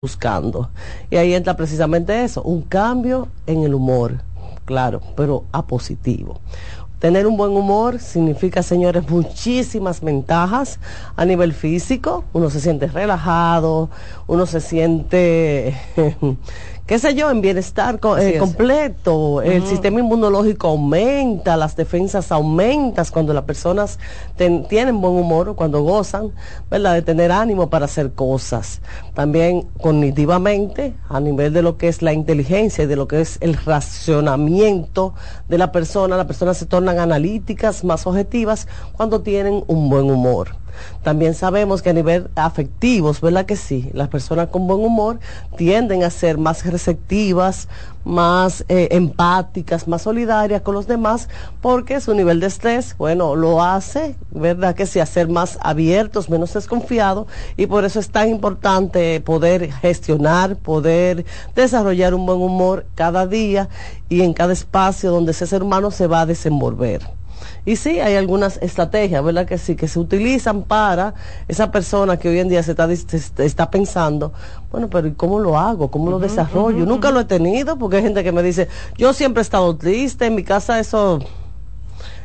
buscando. Y ahí entra precisamente eso, un cambio en el humor, claro, pero a positivo. Tener un buen humor significa, señores, muchísimas ventajas a nivel físico. Uno se siente relajado, uno se siente qué sé yo, en bienestar eh, completo, el sistema inmunológico aumenta, las defensas aumentan cuando las personas tienen buen humor cuando gozan, ¿verdad?, de tener ánimo para hacer cosas. También cognitivamente, a nivel de lo que es la inteligencia y de lo que es el racionamiento de la persona, las personas se tornan analíticas, más objetivas cuando tienen un buen humor. También sabemos que a nivel afectivos, ¿verdad que sí? Las personas con buen humor tienden a ser más receptivas, más eh, empáticas, más solidarias con los demás, porque su nivel de estrés, bueno, lo hace, ¿verdad? Que sí, a ser más abiertos, menos desconfiados, y por eso es tan importante poder gestionar, poder desarrollar un buen humor cada día y en cada espacio donde ese ser humano se va a desenvolver. Y sí, hay algunas estrategias, ¿verdad? Que sí, que se utilizan para esa persona que hoy en día se está, está pensando, bueno, pero ¿y cómo lo hago? ¿Cómo lo desarrollo? Nunca lo he tenido, porque hay gente que me dice, yo siempre he estado triste, en mi casa eso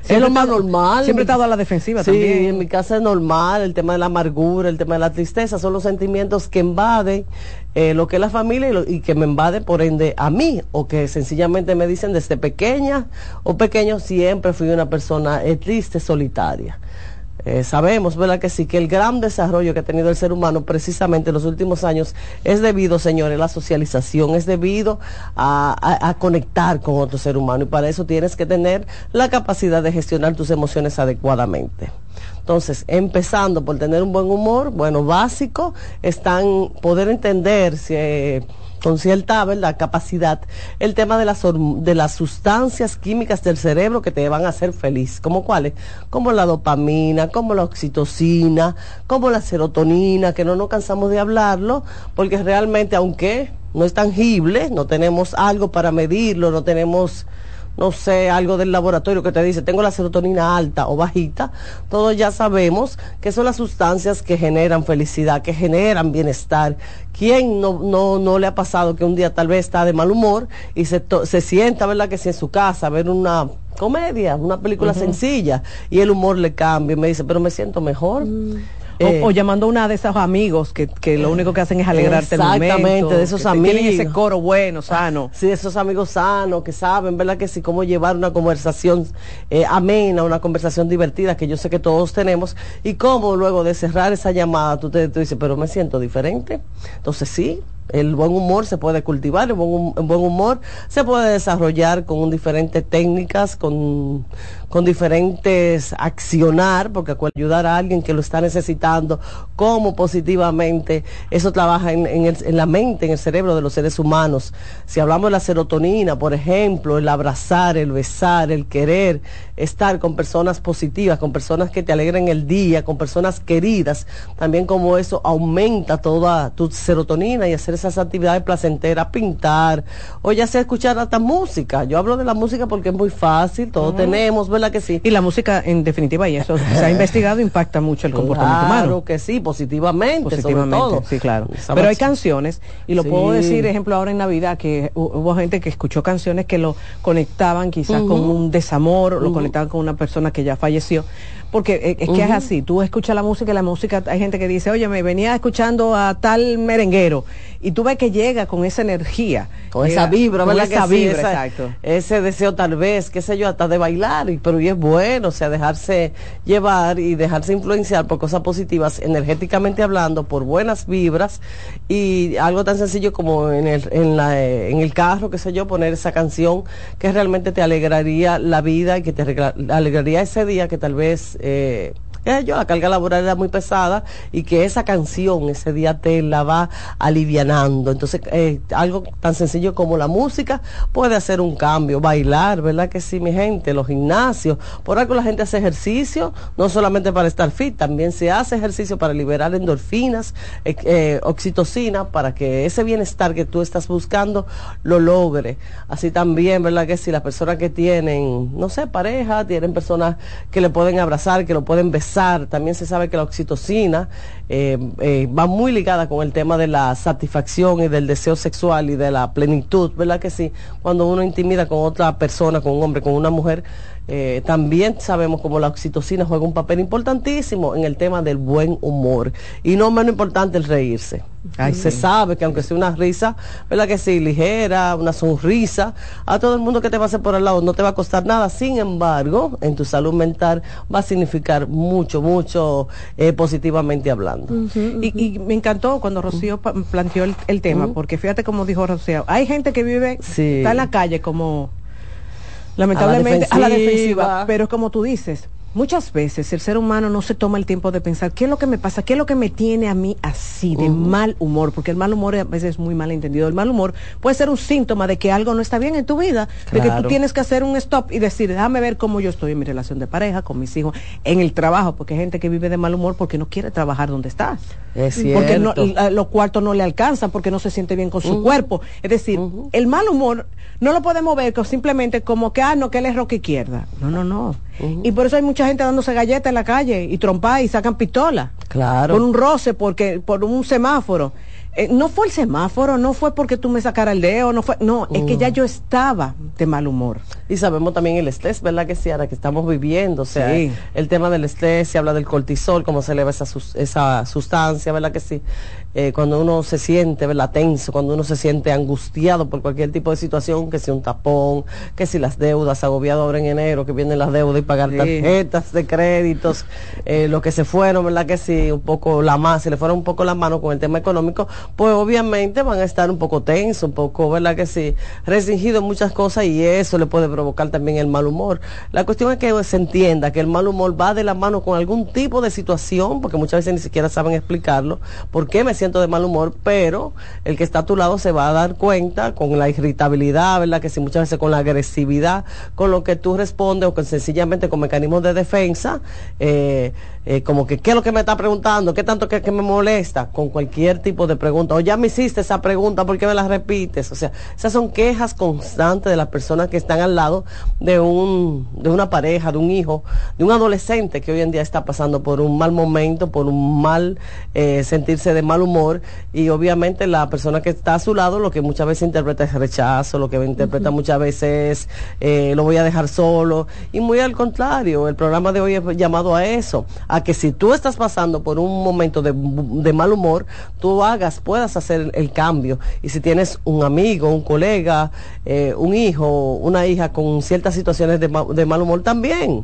es lo más normal. Siempre he estado a la defensiva sí, también. en mi casa es normal, el tema de la amargura, el tema de la tristeza, son los sentimientos que invaden eh, lo que es la familia y, que me invaden por ende a mí, o que sencillamente me dicen desde pequeña o pequeño siempre fui una persona eh, triste, solitaria. Eh, sabemos, ¿verdad? Que sí, que el gran desarrollo que ha tenido el ser humano precisamente en los últimos años es debido, señores, a la socialización, es debido a, conectar con otro ser humano y para eso tienes que tener la capacidad de gestionar tus emociones adecuadamente. Entonces, empezando por tener un buen humor, bueno, básico, están poder entender si... Eh, con cierta ¿verdad? capacidad el tema de las, de las sustancias químicas del cerebro que te van a hacer feliz. ¿Como cuáles? Como la dopamina, como la oxitocina, como la serotonina, que no nos cansamos de hablarlo, porque realmente aunque no es tangible, no tenemos algo para medirlo, no tenemos no sé, algo del laboratorio que te dice, tengo la serotonina alta o bajita, todos ya sabemos que son las sustancias que generan felicidad, que generan bienestar. ¿Quién no, no, no le ha pasado que un día tal vez está de mal humor y se, se sienta, ¿verdad? Que si en su casa, ver una comedia, una película sencilla y el humor le cambia y me dice, pero me siento mejor. Mm. Eh, o, llamando a una de esos amigos que, que lo único que hacen es alegrarte el momento. Exactamente, de esos amigos. Tienen ese coro bueno, sano. Sí, esos amigos sanos que saben, ¿verdad? Que sí, cómo llevar una conversación eh, amena, una conversación divertida que yo sé que todos tenemos y cómo luego de cerrar esa llamada tú te tú dices, pero me siento diferente. Entonces sí, el buen humor se puede cultivar, el buen, buen humor se puede desarrollar con diferentes técnicas, con, con diferentes accionar, porque ayudar a alguien que lo está necesitando, cómo positivamente eso trabaja en, en, la mente, en el cerebro de los seres humanos. Si hablamos de la serotonina, por ejemplo, el abrazar, el besar, el querer, estar con personas positivas, con personas que te alegren el día, con personas queridas, también como eso aumenta toda tu serotonina y hacer esas actividades placenteras, pintar, o ya sea escuchar hasta música. Yo hablo de la música porque es muy fácil, todos tenemos, ¿verdad que sí? Y la música, en definitiva, y eso se ha investigado, impacta mucho el comportamiento humano. Claro que sí, positivamente, positivamente sobre todo. Sí, claro. Pero hay canciones, y lo puedo decir, ejemplo, ahora en Navidad, que hubo gente que escuchó canciones que lo conectaban quizás con un desamor, lo conectaban con una persona que ya falleció porque eh, es que es así, tú escuchas la música y la música, hay gente que dice, oye, me venía escuchando a tal merenguero, y tú ves que llega con esa energía. Con esa vibra, ¿verdad? Esa vibra, exacto. Ese deseo tal vez, qué sé yo, hasta de bailar, y, pero y es bueno, o sea, dejarse llevar y dejarse influenciar por cosas positivas, energéticamente hablando, por buenas vibras, y algo tan sencillo como en el, en la, en el carro, qué sé yo, poner esa canción que realmente te alegraría la vida y que te alegraría ese día que tal vez えー、yo, la carga laboral era muy pesada y que esa canción ese día te la va alivianando. Entonces, eh, algo tan sencillo como la música puede hacer un cambio, bailar, ¿verdad que sí, mi gente? Los gimnasios, por algo la gente hace ejercicio, no solamente para estar fit, también se hace ejercicio para liberar endorfinas, eh, eh, oxitocina, para que ese bienestar que tú estás buscando lo logre. Así también, ¿verdad que sí? Las personas que tienen, no sé, pareja, tienen personas que le pueden abrazar, que lo pueden besar, También se sabe que la oxitocina eh, eh, va muy ligada con el tema de la satisfacción y del deseo sexual y de la plenitud, ¿verdad que sí? Cuando uno intimida con otra persona, con un hombre, con una mujer, eh, también sabemos como la oxitocina juega un papel importantísimo en el tema del buen humor y no menos importante el reírse. se sabe que aunque sea una risa, ¿verdad que sí? Ligera, una sonrisa, a todo el mundo que te va a hacer por el lado no te va a costar nada. Sin embargo, en tu salud mental va a significar mucho, mucho eh, positivamente hablando. Y, me encantó cuando Rocío planteó el, tema, porque fíjate como dijo Rocío, hay gente que vive, está en la calle como lamentablemente a la, defensiva. Pero como tú dices, muchas veces el ser humano no se toma el tiempo de pensar qué es lo que me pasa, qué es lo que me tiene a mí así, de mal humor, porque el mal humor a veces es muy mal entendido. El mal humor puede ser un síntoma de que algo no está bien en tu vida, de que tú tienes que hacer un stop y decir, déjame ver cómo yo estoy en mi relación de pareja, con mis hijos, en el trabajo, porque hay gente que vive de mal humor porque no quiere trabajar donde está. Es porque los cuartos no le alcanzan, porque no se siente bien con su cuerpo. Es decir, el mal humor no lo podemos ver simplemente como que, ah, no, que él es roca izquierda. No, no, no. Y por eso hay mucha gente dándose galletas en la calle y trompa y sacan pistola. Claro. Por un roce, porque, por un semáforo. Eh, no fue el semáforo, no fue porque tú me sacaras el dedo, no fue, no, es que ya mm. yo estaba de mal humor. Y sabemos también el estrés, ¿verdad que sí? Ahora que estamos viviendo, o sea, el tema del estrés, se habla del cortisol, cómo se eleva esa, esa sustancia, ¿verdad que sí? Eh, cuando uno se siente, ¿verdad? Tenso, cuando uno se siente angustiado por cualquier tipo de situación, que si un tapón, que si las deudas, agobiado ahora en enero, que vienen las deudas y pagar tarjetas de créditos, eh, lo que se fueron, ¿verdad que sí? Un poco la más, si le fueron un poco la mano con el tema económico, pues obviamente van a estar un poco tenso, un poco, ¿verdad que sí? Restringido en muchas cosas y eso le puede provocar también el mal humor. La cuestión es que se entienda que el mal humor va de la mano con algún tipo de situación, porque muchas veces ni siquiera saben explicarlo, por qué me de mal humor, pero el que está a tu lado se va a dar cuenta con la irritabilidad, ¿verdad? Que si muchas veces con la agresividad con lo que tú respondes o que sencillamente con mecanismos de defensa, eh, eh, como que, ¿qué es lo que me está preguntando? ¿Qué tanto que, me molesta? Con cualquier tipo de pregunta. O ya me hiciste esa pregunta, ¿por qué me la repites? O sea, esas son quejas constantes de las personas que están al lado de, un, de una pareja, de un hijo, de un adolescente que hoy en día está pasando por un mal momento, por un mal eh, sentirse de mal humor. Y obviamente la persona que está a su lado lo que muchas veces interpreta es rechazo, lo que interpreta muchas veces eh, lo voy a dejar solo. Y muy al contrario, el programa de hoy es llamado a eso a que si tú estás pasando por un momento de, mal humor, tú hagas, puedas hacer el, cambio. Y si tienes un amigo, un colega, eh, un hijo, una hija con ciertas situaciones de, de mal humor también,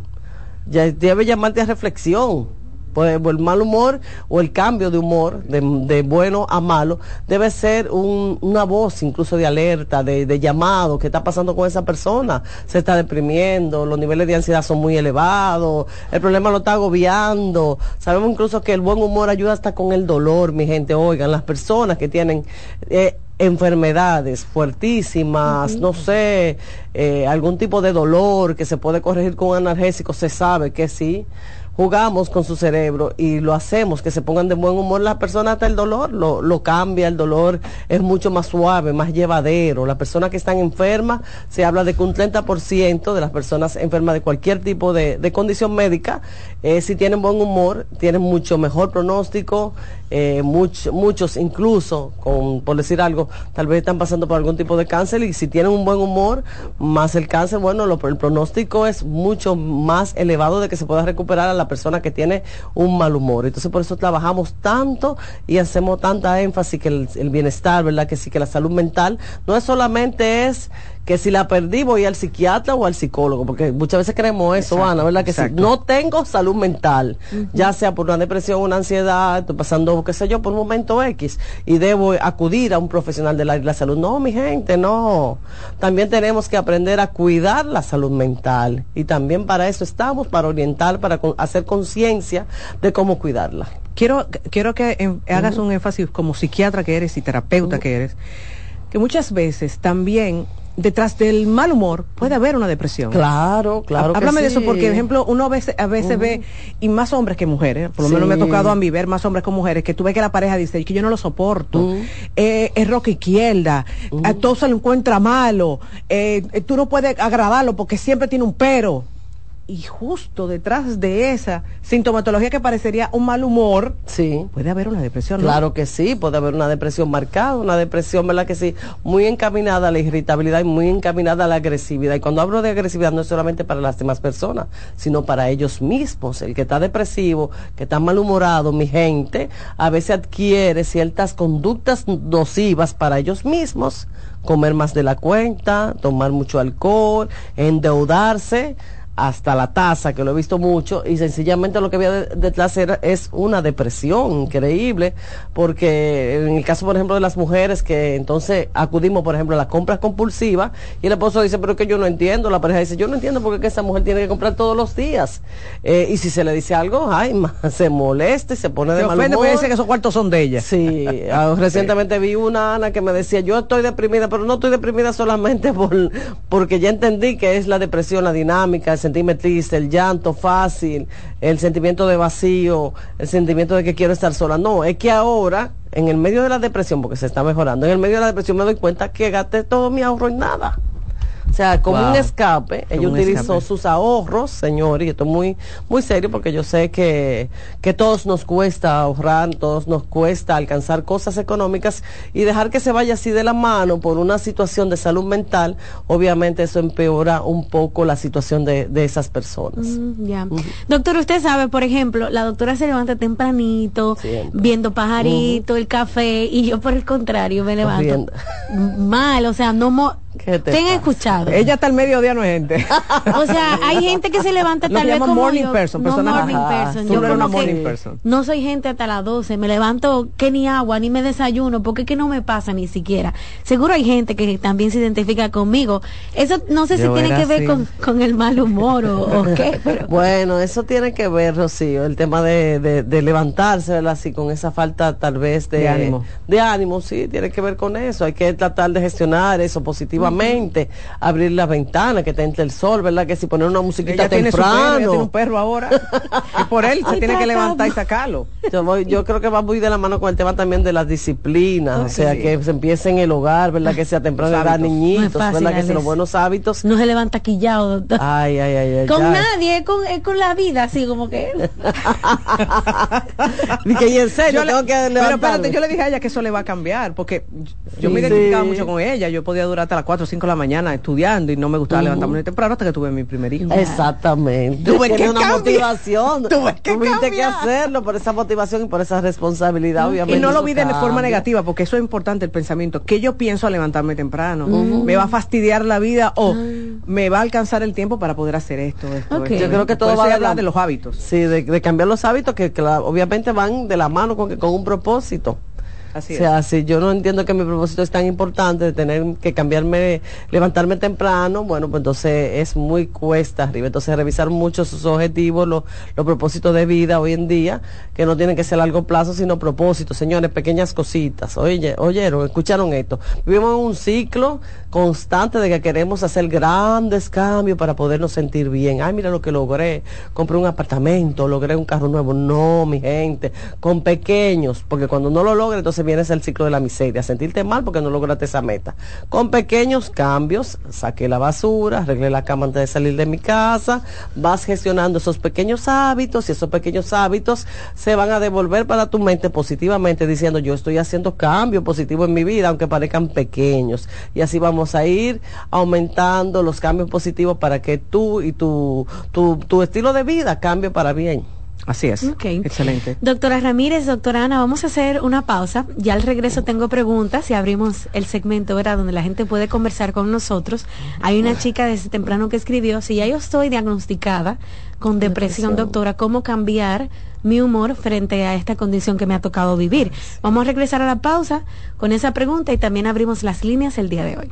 ya debe llamarte a reflexión pues, el mal humor o el cambio de humor, de, bueno a malo, debe ser una voz incluso de alerta, de, llamado, ¿qué está pasando con esa persona? Se está deprimiendo, los niveles de ansiedad son muy elevados, el problema lo está agobiando. Sabemos incluso que el buen humor ayuda hasta con el dolor, mi gente. Oigan, las personas que tienen... Eh, enfermedades fuertísimas, no sé, eh, algún tipo de dolor que se puede corregir con analgésicos, se sabe que sí jugamos con su cerebro y lo hacemos, que se pongan de buen humor las personas hasta el dolor, lo, lo cambia, el dolor es mucho más suave, más llevadero. Las personas que están enfermas, se habla de que un 30% de las personas enfermas de cualquier tipo de, de condición médica, eh, si tienen buen humor, tienen mucho mejor pronóstico, eh, muchos incluso, con, por decir algo, tal vez están pasando por algún tipo de cáncer y si tienen un buen humor, más el cáncer, bueno, lo, el pronóstico es mucho más elevado de que se pueda recuperar a la persona que tiene un mal humor. Entonces por eso trabajamos tanto y hacemos tanta énfasis que el, bienestar, ¿verdad? Que sí, que la salud mental no es solamente es que si la perdí voy al psiquiatra o al psicólogo, porque muchas veces creemos eso, Ana, ¿verdad? Que si no tengo salud mental, ya sea por una depresión, una ansiedad, estoy pasando, qué sé yo, por un momento X, y debo acudir a un profesional de la, salud. No, mi gente, no. También tenemos que aprender a cuidar la salud mental, y también para eso estamos, para orientar, para hacer conciencia de cómo cuidarla. Quiero, quiero que hagas un énfasis como psiquiatra que eres y terapeuta que eres, que muchas veces también detrás del mal humor puede haber una depresión. Claro, claro. Háblame de eso porque, por ejemplo, uno a veces, a veces ve, y más hombres que mujeres, por lo menos me ha tocado a mí ver más hombres que mujeres, que tú ves que la pareja dice que yo no lo soporto, eh, es roca izquierda, a todos se lo encuentra malo, eh, tú no puedes agradarlo porque siempre tiene un pero. Y justo detrás de esa sintomatología que parecería un mal humor, sí. puede haber una depresión. Claro que sí, puede haber una depresión marcada, una depresión, ¿verdad que sí? Muy encaminada a la irritabilidad y muy encaminada a la agresividad. Y cuando hablo de agresividad no es solamente para las demás personas, sino para ellos mismos. El que está depresivo, que está malhumorado, mi gente, a veces adquiere ciertas conductas nocivas para ellos mismos comer más de la cuenta, tomar mucho alcohol, endeudarse hasta la taza, que lo he visto mucho, y sencillamente lo que había detrás era, es una depresión increíble, porque en el caso, por ejemplo, de las mujeres que entonces acudimos, por ejemplo, a las compras compulsivas, y el esposo dice, pero que yo no entiendo, la pareja dice, yo no entiendo por qué esa mujer tiene que comprar todos los días. Eh, y si se le dice algo, ay, se molesta y se pone de mal humor. dice que esos cuartos son de ella. Sí, ah, recientemente vi una Ana que me decía, yo estoy deprimida, pero no estoy deprimida solamente por, porque ya entendí que es la depresión, la dinámica, sentirme triste, el llanto fácil, el sentimiento de vacío, el sentimiento de que quiero estar sola. No, es que ahora, en el medio de la depresión, porque se está mejorando, en el medio de la depresión me doy cuenta que gasté todo mi ahorro en nada. O sea, como un escape, ella utilizó sus ahorros, señor, y esto es muy, muy serio porque yo sé que, que todos nos cuesta ahorrar, todos nos cuesta alcanzar cosas económicas y dejar que se vaya así de la mano por una situación de salud mental, obviamente eso empeora un poco la situación de, de esas personas. Mm, Doctor, usted sabe, por ejemplo, la doctora se levanta tempranito, viendo pajarito, el café, y yo por el contrario me levanto mal, o sea, no... Mo Tenga escuchado. Ella está al mediodía no es gente. o sea, hay gente que se levanta tal vez como morning person, no morning person. Yo como morning person. no soy gente hasta las 12, me levanto que ni agua, ni me desayuno, porque es que no me pasa ni siquiera. Seguro hay gente que también se identifica conmigo. Eso no sé si tiene que ver con, con, el mal humor o, qué. Bueno, eso tiene que ver, Rocío, el tema de, de, levantarse, ¿verdad? Así, con esa falta tal vez de, de ánimo. De ánimo, sí, tiene que ver con eso. Hay que tratar de gestionar eso positivamente abrir la ventana, que te entre el sol, ¿verdad? Que si poner una musiquita temprano. Tiene, un perro ahora. y por él se tiene que levantar y sacarlo. Yo, creo que va muy de la mano con el tema también de las disciplinas, o sea, que se empiece en el hogar, ¿verdad? Que sea temprano edad, niñitos, ¿verdad? Que si los buenos hábitos. No se levanta quillado, doctor. Ay, ay, ay, Con nadie, con, con la vida, así como que. que y en serio, tengo que Pero espérate, yo le dije a ella que eso le va a cambiar, porque yo me identificaba mucho con ella, yo podía durar hasta las 4 o 5 de la mañana estudiando y no me gustaba levantarme muy temprano hasta que tuve mi primer hijo. Exactamente. Tuve que una motivación. Tuve que Tuviste que hacerlo por esa motivación y por esa responsabilidad, obviamente. Y no lo vi de forma negativa, porque eso es importante el pensamiento. ¿Qué yo pienso a levantarme temprano? ¿Me va a fastidiar la vida o ah. me va a alcanzar el tiempo para poder hacer esto? Yo creo que todo va a hablar de los hábitos. Sí, de, cambiar los hábitos que, obviamente van de la mano con, con un propósito. Así o sea, si yo no entiendo que mi propósito es tan importante de tener que cambiarme, levantarme temprano, bueno, pues entonces es muy cuesta arriba. Entonces revisar mucho sus objetivos, los, propósitos de vida hoy en día, que no tienen que ser a largo plazo, sino propósitos. Señores, pequeñas cositas. Oye, oyeron, escucharon esto. Vivimos en un ciclo constante de que queremos hacer grandes cambios para podernos sentir bien. Ay, mira lo que logré. Compré un apartamento, logré un carro nuevo. No, mi gente, con pequeños, porque cuando no lo logra, entonces viene el ciclo de la miseria, sentirte mal porque no lograste esa meta. Con pequeños cambios, saqué la basura, arreglé la cama antes de salir de mi casa, vas gestionando esos pequeños hábitos y esos pequeños hábitos se van a devolver para tu mente positivamente diciendo yo estoy haciendo cambios positivos en mi vida, aunque parezcan pequeños. Y así vamos a ir aumentando los cambios positivos para que tú y tu, tu, tu estilo de vida cambie para bien. Así es. Excelente. Doctora Ramírez, doctora Ana, vamos a hacer una pausa. Ya al regreso tengo preguntas y abrimos el segmento, ¿verdad? Donde la gente puede conversar con nosotros. Hay una chica desde temprano que escribió, si ya yo estoy diagnosticada con depresión, doctora, ¿cómo cambiar mi humor frente a esta condición que me ha tocado vivir? Vamos a regresar a la pausa con esa pregunta y también abrimos las líneas el día de hoy.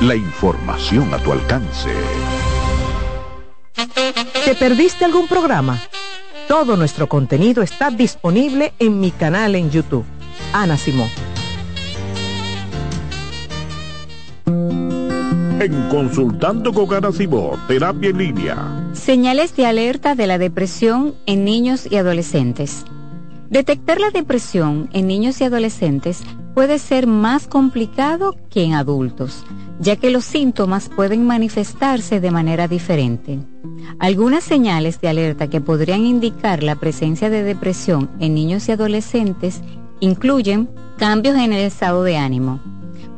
La información a tu alcance. ¿Te perdiste algún programa? Todo nuestro contenido está disponible en mi canal en YouTube. Ana Simón. En Consultando con Ana Simón, Terapia en Línea. Señales de alerta de la depresión en niños y adolescentes. Detectar la depresión en niños y adolescentes puede ser más complicado que en adultos, ya que los síntomas pueden manifestarse de manera diferente. Algunas señales de alerta que podrían indicar la presencia de depresión en niños y adolescentes incluyen cambios en el estado de ánimo.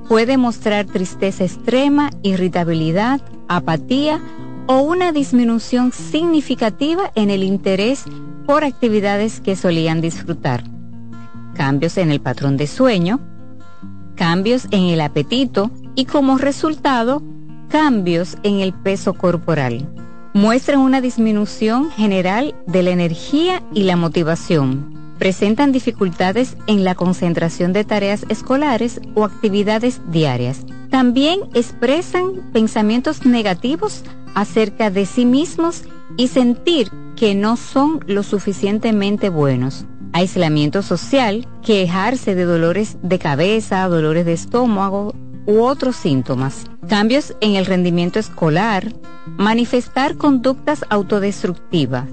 Puede mostrar tristeza extrema, irritabilidad, apatía o una disminución significativa en el interés por actividades que solían disfrutar. Cambios en el patrón de sueño, cambios en el apetito y como resultado, cambios en el peso corporal. Muestran una disminución general de la energía y la motivación. Presentan dificultades en la concentración de tareas escolares o actividades diarias. También expresan pensamientos negativos acerca de sí mismos y sentir que no son lo suficientemente buenos. Aislamiento social, quejarse de dolores de cabeza, dolores de estómago u otros síntomas. Cambios en el rendimiento escolar, manifestar conductas autodestructivas,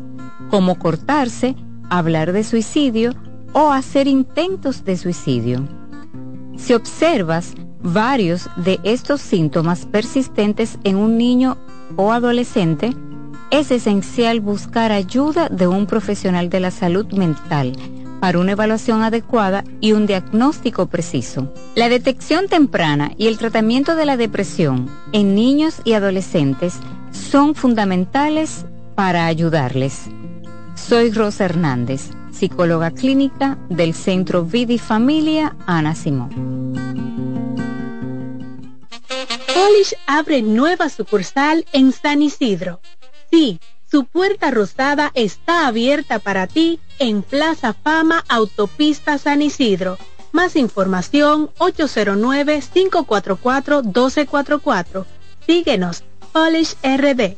como cortarse, hablar de suicidio o hacer intentos de suicidio. Si observas varios de estos síntomas persistentes en un niño o adolescente, es esencial buscar ayuda de un profesional de la salud mental para una evaluación adecuada y un diagnóstico preciso. La detección temprana y el tratamiento de la depresión en niños y adolescentes son fundamentales para ayudarles. Soy Rosa Hernández, psicóloga clínica del Centro Vidi Familia Ana Simón. Polish abre nueva sucursal en San Isidro. Sí, su puerta rosada está abierta para ti en Plaza Fama Autopista San Isidro. Más información 809-544-1244. Síguenos, Polish RD.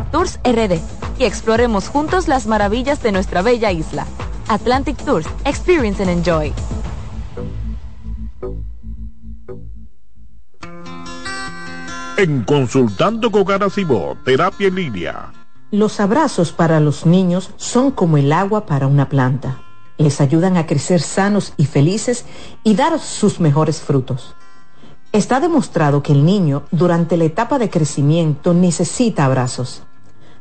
Tours RD y exploremos juntos las maravillas de nuestra bella isla. Atlantic Tours, Experience and Enjoy. En Consultando con Garacimo, Terapia en Línea. Los abrazos para los niños son como el agua para una planta. Les ayudan a crecer sanos y felices y dar sus mejores frutos. Está demostrado que el niño durante la etapa de crecimiento necesita abrazos.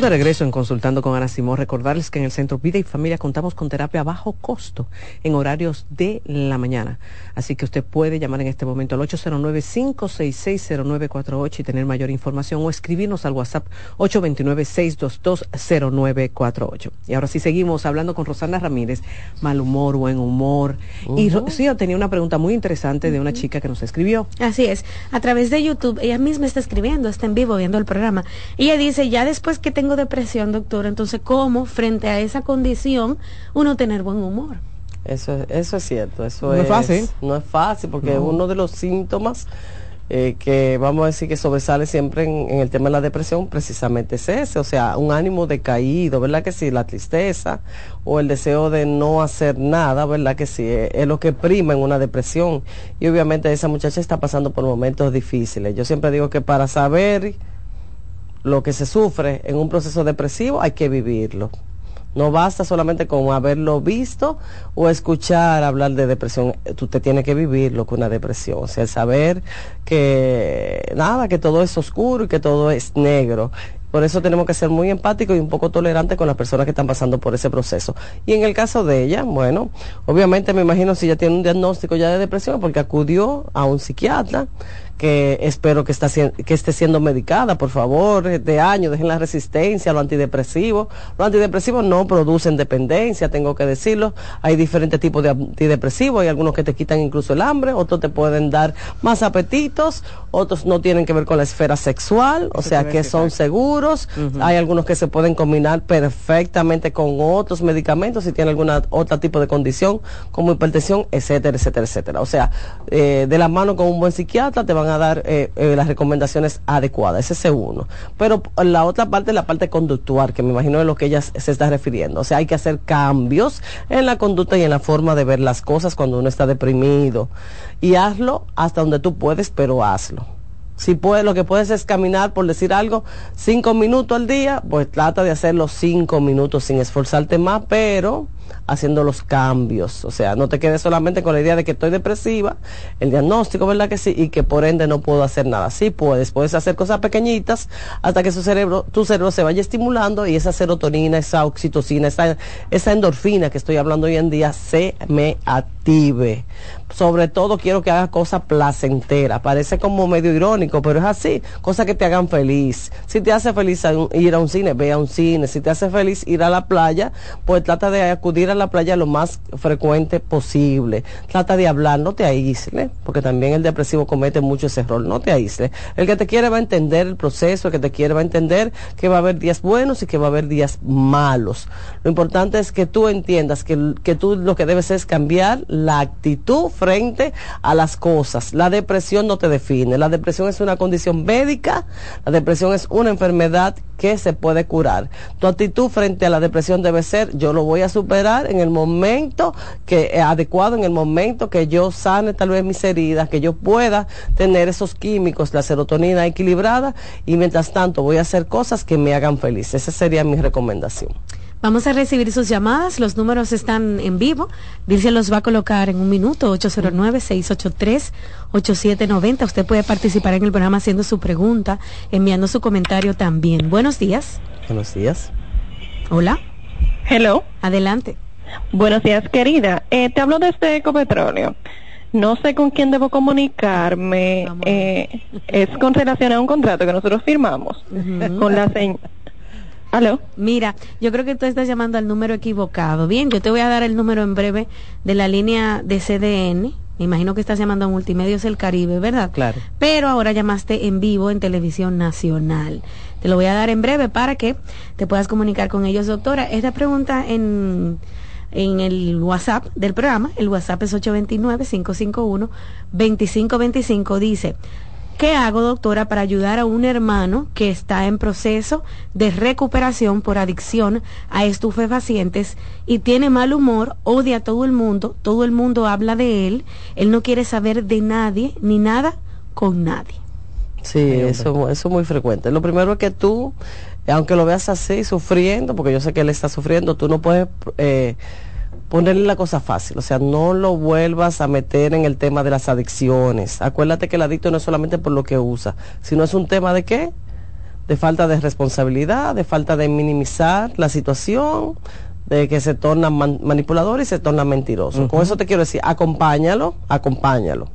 Estamos de regreso en Consultando con Ana Simón. Recordarles que en el Centro Vida y Familia contamos con terapia a bajo costo en horarios de la mañana. Así que usted puede llamar en este momento al 809-566-0948 y tener mayor información o escribirnos al WhatsApp 829-622-0948. Y ahora sí seguimos hablando con Rosana Ramírez. Mal humor, buen humor. Y sí, yo tenía una pregunta muy interesante de una chica que nos escribió. Así es. A través de YouTube, ella misma está escribiendo, está en vivo viendo el programa. Y ella dice, ya después que tengo depresión, doctor, entonces, ¿cómo frente a esa condición uno tener buen humor? Eso, eso es cierto, eso No es fácil. No es fácil, porque uno de los síntomas eh, que vamos a decir que sobresale siempre en, en el tema de la depresión precisamente es ese, o sea, un ánimo decaído, ¿verdad que sí? La tristeza o el deseo de no hacer nada, ¿verdad que sí? Es, es lo que prima en una depresión. Y obviamente esa muchacha está pasando por momentos difíciles. Yo siempre digo que para saber lo que se sufre en un proceso depresivo hay que vivirlo. No basta solamente con haberlo visto o escuchar hablar de depresión. Tú te tienes que vivir lo que una depresión. O sea, el saber que nada, que todo es oscuro y que todo es negro. Por eso tenemos que ser muy empáticos y un poco tolerantes con las personas que están pasando por ese proceso. Y en el caso de ella, bueno, obviamente me imagino si ella tiene un diagnóstico ya de depresión porque acudió a un psiquiatra que espero que, está, que esté siendo medicada, por favor, de año, dejen la resistencia, los antidepresivos. Los antidepresivos no producen dependencia, tengo que decirlo. Hay diferentes tipos de antidepresivos, hay algunos que te quitan incluso el hambre, otros te pueden dar más apetitos, otros no tienen que ver con la esfera sexual, o Eso sea que son seguros. Hay algunos que se pueden combinar perfectamente con otros medicamentos si tiene alguna otro tipo de condición, como hipertensión, etcétera, etcétera, etcétera. O sea, eh, de la mano con un buen psiquiatra te van a dar eh, eh, las recomendaciones adecuadas. Ese es uno. Pero la otra parte es la parte conductual, que me imagino es lo que ella se está refiriendo. O sea, hay que hacer cambios en la conducta y en la forma de ver las cosas cuando uno está deprimido. Y hazlo hasta donde tú puedes, pero hazlo. Si puedes, lo que puedes es caminar, por decir algo, cinco minutos al día, pues trata de hacerlo cinco minutos sin esforzarte más, pero haciendo los cambios. O sea, no te quedes solamente con la idea de que estoy depresiva, el diagnóstico, ¿verdad que sí? Y que por ende no puedo hacer nada. Sí puedes, puedes hacer cosas pequeñitas hasta que su cerebro, tu cerebro se vaya estimulando y esa serotonina, esa oxitocina, esa, esa endorfina que estoy hablando hoy en día se me active. Sobre todo quiero que hagas cosas placenteras. Parece como medio irónico, pero es así. Cosas que te hagan feliz. Si te hace feliz ir a un cine, ve a un cine. Si te hace feliz ir a la playa, pues trata de acudir a la playa lo más frecuente posible. Trata de hablar, no te aísle, porque también el depresivo comete mucho ese error. No te aísle. El que te quiere va a entender el proceso, el que te quiere va a entender que va a haber días buenos y que va a haber días malos. Lo importante es que tú entiendas que, que tú lo que debes es cambiar la actitud frente a las cosas. La depresión no te define. La depresión es una condición médica. La depresión es una enfermedad que se puede curar. Tu actitud frente a la depresión debe ser, yo lo voy a superar en el momento que eh, adecuado, en el momento que yo sane tal vez mis heridas, que yo pueda tener esos químicos, la serotonina equilibrada y mientras tanto voy a hacer cosas que me hagan feliz. Esa sería mi recomendación. Vamos a recibir sus llamadas, los números están en vivo. Dirce los va a colocar en un minuto, 809-683-8790. Usted puede participar en el programa haciendo su pregunta, enviando su comentario también. Buenos días. Buenos días. Hola, Hello. adelante. Buenos días, querida. Eh, te hablo desde Ecopetróleo. No sé con quién debo comunicarme. Eh, es con relación a un contrato que nosotros firmamos con la señora. ¿Aló? Mira, yo creo que tú estás llamando al número equivocado. Bien, yo te voy a dar el número en breve de la línea de CDN. Me imagino que estás llamando a Multimedios del Caribe, ¿verdad? Claro. Pero ahora llamaste en vivo en televisión nacional. Te lo voy a dar en breve para que te puedas comunicar con ellos, doctora. Esta pregunta en, en el WhatsApp del programa, el WhatsApp es 829-551-2525, dice, ¿qué hago, doctora, para ayudar a un hermano que está en proceso de recuperación por adicción a estupefacientes y tiene mal humor, odia a todo el mundo, todo el mundo habla de él, él no quiere saber de nadie ni nada con nadie? Sí, eso, eso es muy frecuente. Lo primero es que tú, aunque lo veas así, sufriendo, porque yo sé que él está sufriendo, tú no puedes eh, ponerle la cosa fácil. O sea, no lo vuelvas a meter en el tema de las adicciones. Acuérdate que el adicto no es solamente por lo que usa, sino es un tema de qué? de falta de responsabilidad, de falta de minimizar la situación, de que se torna manipulador y se torna mentiroso. Con eso te quiero decir, acompáñalo, acompáñalo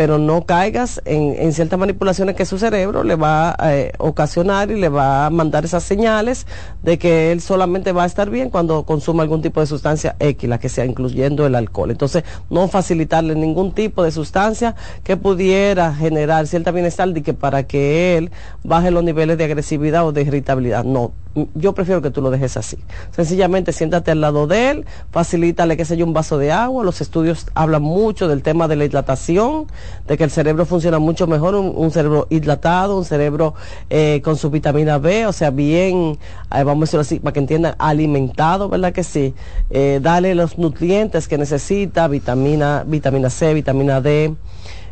pero no caigas en, ciertas manipulaciones que su cerebro le va a eh, ocasionar y le va a mandar esas señales de que él solamente va a estar bien cuando consuma algún tipo de sustancia X, la que sea, incluyendo el alcohol. Entonces, no facilitarle ningún tipo de sustancia que pudiera generar cierta bienestar de que para que él baje los niveles de agresividad o de irritabilidad. No, yo prefiero que tú lo dejes así. Sencillamente siéntate al lado de él, facilítale que sea un vaso de agua. Los estudios hablan mucho del tema de la hidratación, de que el cerebro funciona mucho mejor, un, cerebro hidratado, un cerebro eh, con su vitamina B, o sea, bien, eh, vamos a decirlo así, para que entiendan, alimentado, ¿verdad que sí? Eh, dale los nutrientes que necesita, vitamina, vitamina C, vitamina D,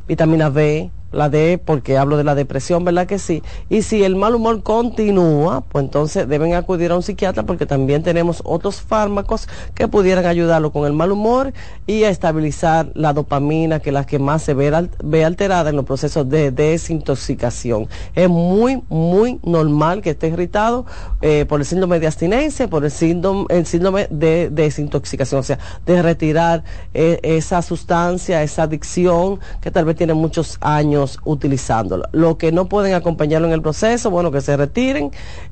vitamina B, la D porque hablo de la depresión, ¿verdad que sí? Y si el mal humor continúa, pues entonces deben acudir a un psiquiatra porque también tenemos otros fármacos que pudieran ayudarlo con el mal humor y a estabilizar la dopamina, que es la que más se ve, ve alterada en los procesos de desintoxicación. Es muy, muy normal que esté irritado eh, por el síndrome de abstinencia, por el síndrome, el síndrome de, desintoxicación, o sea, de retirar eh, esa sustancia, esa adicción que tal vez tiene muchos años utilizándolo. Lo que no pueden acompañarlo en el proceso, bueno, que se retiren,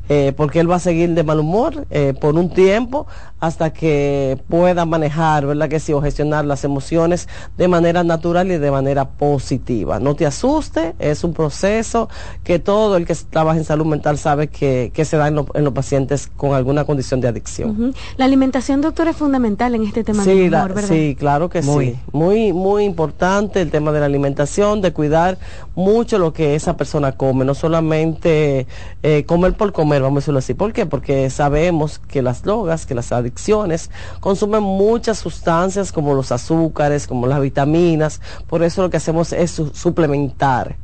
eh, porque él va a seguir de mal humor eh, por un tiempo hasta que pueda manejar, ¿verdad? Que sí, o gestionar las emociones de manera natural y de manera positiva. No te asuste, es un proceso que todo el que trabaja en salud mental sabe que, se da en, los pacientes con alguna condición de adicción. La alimentación, doctor, es fundamental en este tema sí, del humor, ¿verdad? Sí, claro que sí. Muy, muy importante el tema de la alimentación, de cuidar mucho lo que esa persona come, no solamente eh, comer por comer, vamos a decirlo así. ¿Por qué? Porque sabemos que las drogas, que las adicciones, consumen muchas sustancias como los azúcares, como las vitaminas, por eso lo que hacemos es suplementar.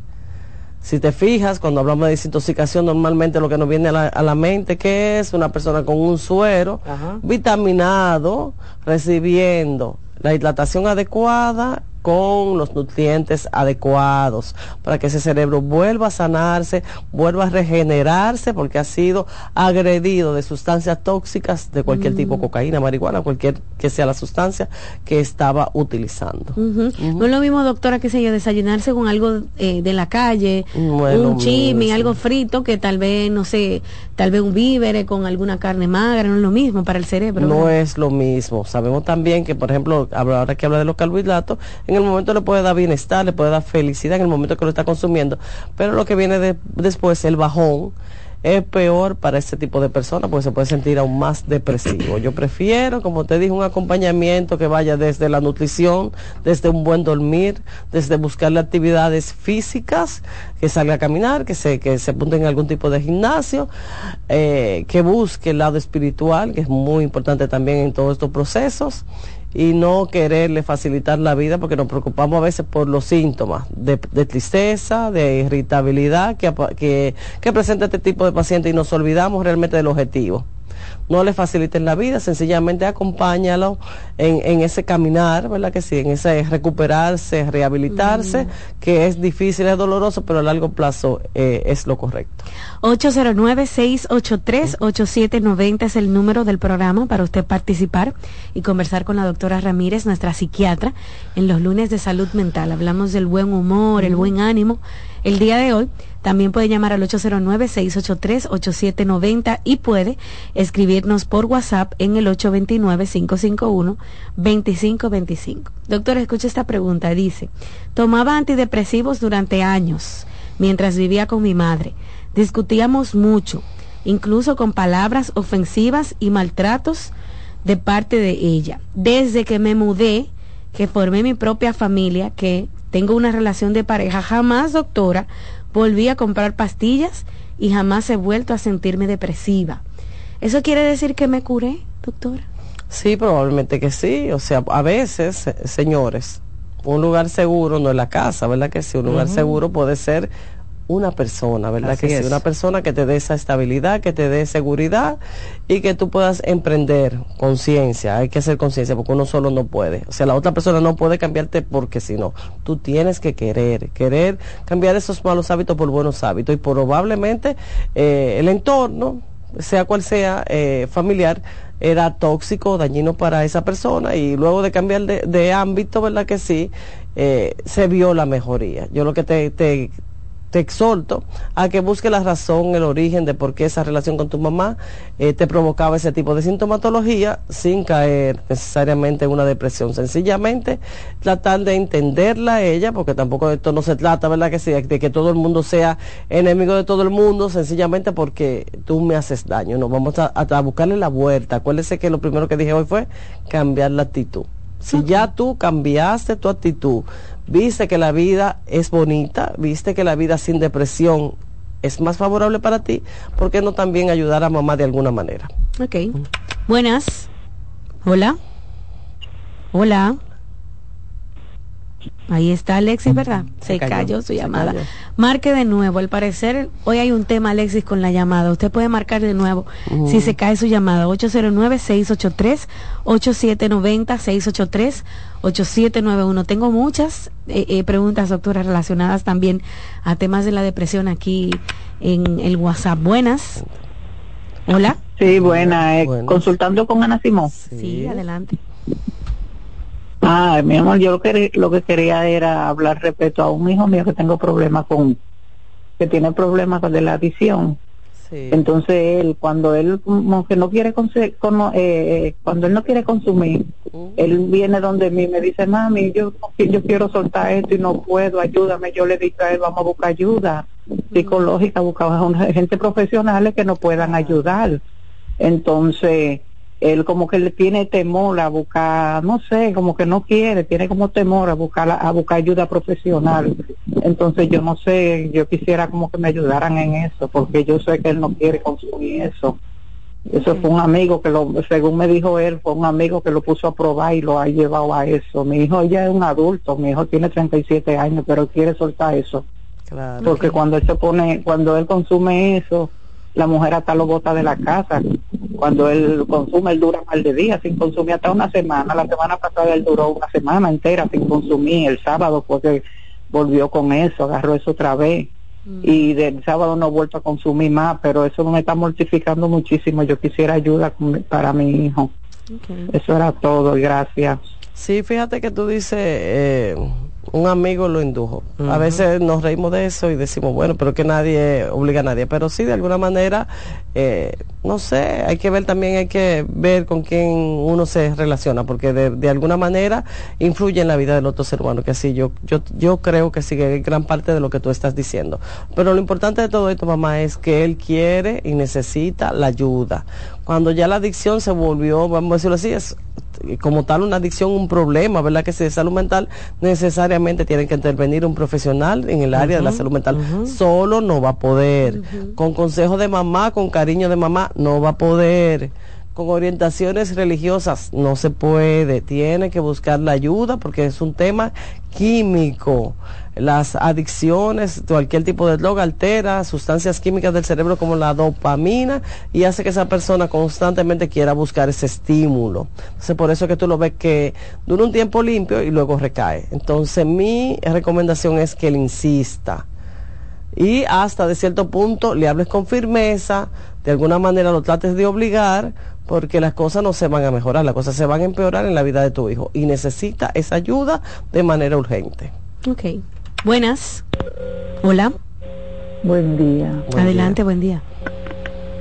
Si te fijas, cuando hablamos de desintoxicación, normalmente lo que nos viene a la, mente que es una persona con un suero vitaminado, recibiendo la hidratación adecuada con los nutrientes adecuados para que ese cerebro vuelva a sanarse, vuelva a regenerarse porque ha sido agredido de sustancias tóxicas de cualquier tipo, mm. cocaína, marihuana, cualquier que sea la sustancia que estaba utilizando. No es lo mismo, doctora, que se yo, desayunarse con algo eh, de la calle, un chimi, algo frito, que tal vez, no sé, tal vez un vívere con alguna carne magra, no es lo mismo para el cerebro. No es lo mismo. Sabemos también que, por ejemplo, ahora que habla de los carbohidratos, en el momento le puede dar bienestar, le puede dar felicidad en el momento que lo está consumiendo, pero lo que viene de, después, el bajón, es peor para ese tipo de personas porque se puede sentir aún más depresivo. Yo prefiero, como te dije, un acompañamiento que vaya desde la nutrición, desde un buen dormir, desde buscarle actividades físicas, que salga a caminar, que se, que se apunte en algún tipo de gimnasio, eh, que busque el lado espiritual, que es muy importante también en todos estos procesos y no quererle facilitar la vida porque nos preocupamos a veces por los síntomas de, tristeza, de irritabilidad que, que, que presenta este tipo de paciente y nos olvidamos realmente del objetivo no le faciliten la vida, sencillamente acompáñalo en, ese caminar, ¿verdad que sí? En ese recuperarse, rehabilitarse, que es difícil, es doloroso, pero a largo plazo eh, es lo correcto. 809-683-8790 es el número del programa para usted participar y conversar con la doctora Ramírez, nuestra psiquiatra, en los lunes de salud mental. Hablamos del buen humor, el buen ánimo. El día de hoy también puede llamar al 809-683-8790 y puede escribirnos por WhatsApp en el 829-551-2525. Doctor, escucha esta pregunta. Dice, tomaba antidepresivos durante años mientras vivía con mi madre. Discutíamos mucho, incluso con palabras ofensivas y maltratos de parte de ella. Desde que me mudé, que formé mi propia familia, que tengo una relación de pareja, jamás, doctora, volví a comprar pastillas y jamás he vuelto a sentirme depresiva. ¿Eso quiere decir que me curé, doctora? Sí, probablemente que sí. O sea, a veces, señores, un lugar seguro no es la casa, ¿verdad que sí? Un lugar seguro puede ser una persona, ¿verdad? Así que sí, una persona que te dé esa estabilidad, que te dé seguridad y que tú puedas emprender conciencia. Hay que hacer conciencia porque uno solo no puede. O sea, la otra persona no puede cambiarte porque si no, tú tienes que querer, querer cambiar esos malos hábitos por buenos hábitos y probablemente eh, el entorno, sea cual sea, eh, familiar, era tóxico, dañino para esa persona y luego de cambiar de, de ámbito, ¿verdad que sí? Eh, se vio la mejoría. Yo lo que te, te, te exhorto a que busques la razón, el origen de por qué esa relación con tu mamá eh, te provocaba ese tipo de sintomatología sin caer necesariamente en una depresión. Sencillamente tratar de entenderla a ella, porque tampoco esto no se trata, ¿verdad? Que sí, de que todo el mundo sea enemigo de todo el mundo, sencillamente porque tú me haces daño. No, vamos a, a buscarle la vuelta. Acuérdese que lo primero que dije hoy fue cambiar la actitud. Si ya tú cambiaste tu actitud, viste que la vida es bonita, viste que la vida sin depresión es más favorable para ti, ¿por qué no también ayudar a mamá de alguna manera? Ok. Buenas. Hola. Hola. Ahí está Alexis, ¿verdad? Se, Se cayó, cayó, su se llamada. cayó. Marque de nuevo. Al parecer, hoy hay un tema, Alexis, con la llamada. Usted puede marcar de nuevo Ujú. si se cae su llamada. 809-683-8790, 683-8791. Tengo muchas eh, eh, preguntas, doctora, relacionadas también a temas de la depresión aquí en el WhatsApp. Buenas. Hola. Sí, buena. eh, Buenas. Consultando con Ana Simón. Sí, adelante. Ah, mi amor, yo lo que, lo que quería era hablar respecto a un hijo mío que tengo problemas con, que tiene problemas con de la adicción. Sí. Entonces él, cuando él como que no quiere cono- eh, eh, cuando él no quiere consumir, Ujú. él viene donde mí me dice, mami, yo, yo quiero soltar esto y no puedo, ayúdame. Yo le digo a él, vamos a buscar ayuda psicológica, buscar a una gente profesionales que nos puedan ayudar. Entonces, él como que le tiene temor a buscar, no sé, como que no quiere, tiene como temor a buscar a buscar ayuda profesional. Entonces, yo no sé, yo quisiera como que me ayudaran en eso, porque yo sé que él no quiere consumir eso. Eso fue un amigo que lo, según me dijo él, fue un amigo que lo puso a probar y lo ha llevado a eso. Mi hijo ya es un adulto, mi hijo tiene 37 años, pero quiere soltar eso. Claro. Porque cuando él se pone, cuando él consume eso, la mujer hasta lo bota de la casa. Cuando él consume, él dura un par de días sin consumir, hasta una semana. La semana pasada él duró una semana entera sin consumir. El sábado fue que volvió con eso, agarró eso otra vez. Y del sábado no ha vuelto a consumir más, pero eso me está mortificando muchísimo. Yo quisiera ayuda con- para mi hijo. Eso era todo, y gracias. Sí, fíjate que tú dices, eh, un amigo lo indujo. A veces nos reímos de eso y decimos, bueno, pero que nadie obliga a nadie. Pero sí, de alguna manera, eh, no sé, hay que ver también, hay que ver con quién uno se relaciona, porque de, de alguna manera influye en la vida del otro ser humano, que así yo, yo, yo creo que sigue gran parte de lo que tú estás diciendo. Pero lo importante de todo esto, mamá, es que él quiere y necesita la ayuda. Cuando ya la adicción se volvió, vamos a decirlo así, es como tal una adicción, un problema, ¿verdad? Que si de salud mental necesariamente tiene que intervenir un profesional en el área de la salud mental. Solo no va a poder. Con consejo de mamá, con cariño de mamá, no va a poder. Con orientaciones religiosas no se puede. Tiene que buscar la ayuda porque es un tema químico. Las adicciones, cualquier tipo de droga altera sustancias químicas del cerebro como la dopamina y hace que esa persona constantemente quiera buscar ese estímulo. Entonces por eso es que tú lo ves que dura un tiempo limpio y luego recae. Entonces mi recomendación es que él insista y hasta de cierto punto le hables con firmeza, de alguna manera lo trates de obligar, porque las cosas no se van a mejorar, las cosas se van a empeorar en la vida de tu hijo y necesita esa ayuda de manera urgente. Ok. Buenas. Hola. Buen día. Buen Adelante, buen día.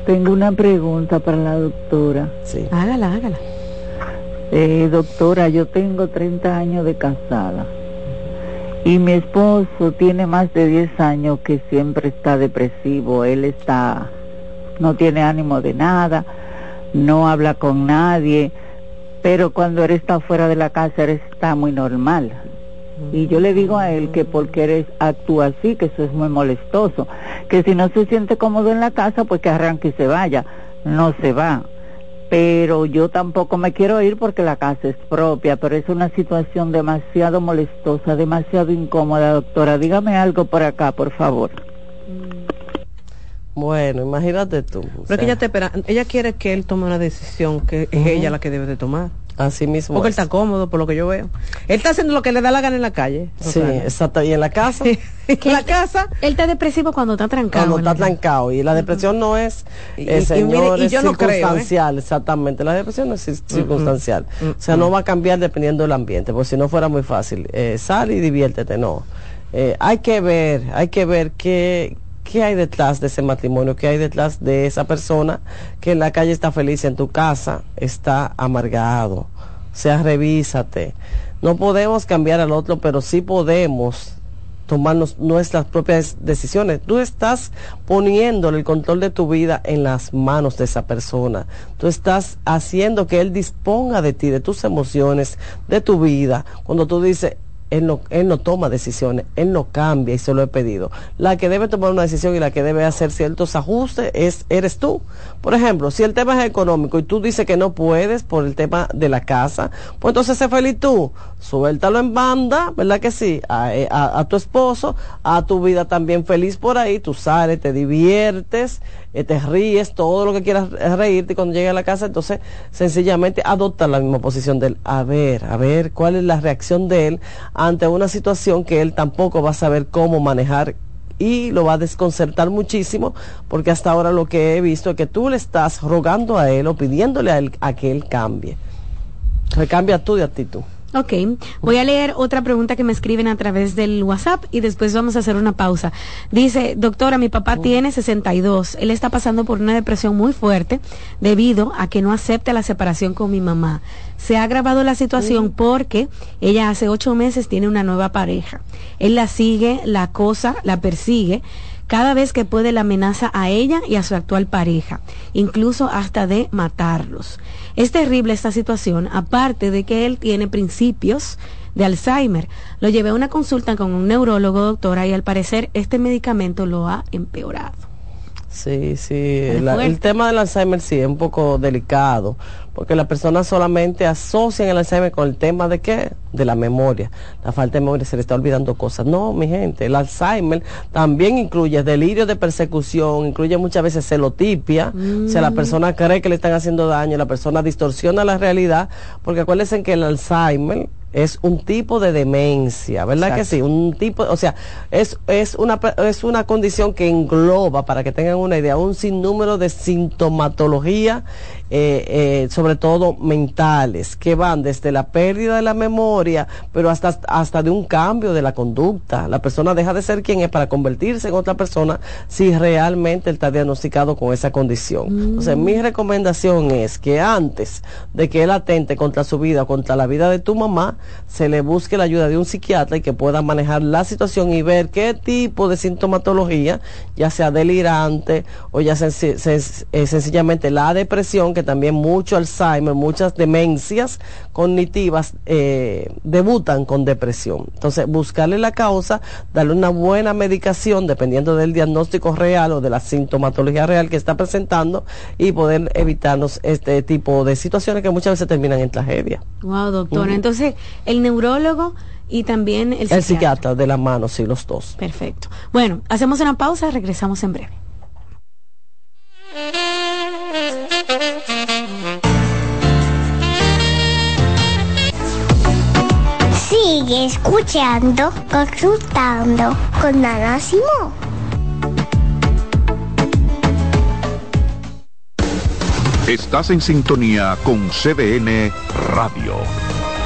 Tengo una pregunta para la doctora. día. Sí. Hágala, hágala. Eh, doctora, yo tengo 30 años de casada y mi esposo tiene más de 10 años que siempre está depresivo. Él está, no tiene ánimo de nada, no habla con nadie, pero cuando él está fuera de la casa, él está muy normal. Y yo le digo a él que porque él actúa así, que eso es muy molestoso, que si no se siente cómodo en la casa, pues que arranque y se vaya. No se va. Pero yo tampoco me quiero ir porque la casa es propia, pero es una situación demasiado molestosa, demasiado incómoda, doctora. Dígame algo por acá, por favor. Bueno, imagínate tú. Pero es que ella te espera, ella quiere que él tome una decisión que es ella la que debe de tomar. Así mismo. Porque él está cómodo, por lo que yo veo. Él está haciendo lo que le da la gana en la calle. Sí, exacto. ¿Y en la casa? en la casa. Él está depresivo cuando está trancado. Cuando está trancado. Y la depresión no es, eh, señor, es circunstancial. Exactamente. La depresión no es circunstancial. O sea, no va a cambiar dependiendo del ambiente. Porque si no fuera muy fácil. Eh, sal y diviértete. No. Eh, hay que ver, hay que ver qué, qué hay detrás de ese matrimonio, qué hay detrás de esa persona que en la calle está feliz, en tu casa está amargado. O sea, revísate. No podemos cambiar al otro, pero sí podemos tomarnos nuestras propias decisiones. Tú estás poniéndole el control de tu vida en las manos de esa persona. Tú estás haciendo que él disponga de ti, de tus emociones, de tu vida. Cuando tú dices, él no, él no toma decisiones, él no cambia y se lo he pedido. La que debe tomar una decisión y la que debe hacer ciertos ajustes es, eres tú. Por ejemplo, si el tema es económico y tú dices que no puedes por el tema de la casa, pues entonces sé feliz tú. Suéltalo en banda, ¿verdad que sí? A, eh, a tu esposo, a tu vida también feliz por ahí, tú sales, te diviertes, eh, te ríes, todo lo que quieras reírte cuando llegue a la casa, entonces sencillamente adopta la misma posición de él. A ver, a ver cuál es la reacción de él ante una situación que él tampoco va a saber cómo manejar y lo va a desconcertar muchísimo porque hasta ahora lo que he visto es que tú le estás rogando a él o pidiéndole a él a que él cambie. Recambia tú de actitud. Ok, voy a leer otra pregunta que me escriben a través del WhatsApp y después vamos a hacer una pausa. Dice, doctora, mi papá tiene 62, él está pasando por una depresión muy fuerte debido a que no acepta la separación con mi mamá. Se ha agravado la situación porque ella hace ocho meses tiene una nueva pareja. Él la sigue, la acosa, la persigue cada vez que puede la amenaza a ella y a su actual pareja, incluso hasta de matarlos. Es terrible esta situación, aparte de que él tiene principios de Alzheimer. Lo llevé a una consulta con un neurólogo, doctora, y al parecer este medicamento lo ha empeorado. Sí, sí, el tema del Alzheimer sí es un poco delicado, porque las personas solamente asocian el Alzheimer con el tema de qué? De la memoria. La falta de memoria se le está olvidando cosas. No, mi gente, el Alzheimer también incluye delirio de persecución, incluye muchas veces celotipia, o sea, la mm. persona cree que le están haciendo daño, la persona distorsiona la realidad, porque acuérdense que el Alzheimer es un tipo de demencia, ¿verdad que sí? Un tipo, o sea, es, es, una, es una condición que engloba, para que tengan una idea, un sinnúmero de sintomatología eh, eh, sobre todo mentales, que van desde la pérdida de la memoria, pero hasta, hasta de un cambio de la conducta. La persona deja de ser quien es para convertirse en otra persona si realmente está diagnosticado con esa condición. Entonces, mi recomendación es que antes de que él atente contra su vida, contra la vida de tu mamá, se le busque la ayuda de un psiquiatra y que pueda manejar la situación y ver qué tipo de sintomatología, ya sea delirante o ya eh, sencillamente la depresión, que también mucho Alzheimer, muchas demencias cognitivas eh, debutan con depresión. Entonces, buscarle la causa, darle una buena medicación dependiendo del diagnóstico real o de la sintomatología real que está presentando y poder evitarnos este tipo de situaciones que muchas veces terminan en tragedia. Wow, doctora. Entonces, el neurólogo y también el psiquiatra. El psiquiatra de la mano, sí, los dos. Perfecto. Bueno, hacemos una pausa, regresamos en breve. Sigue escuchando, consultando con Ana Simón. Estás en sintonía con CDN Radio.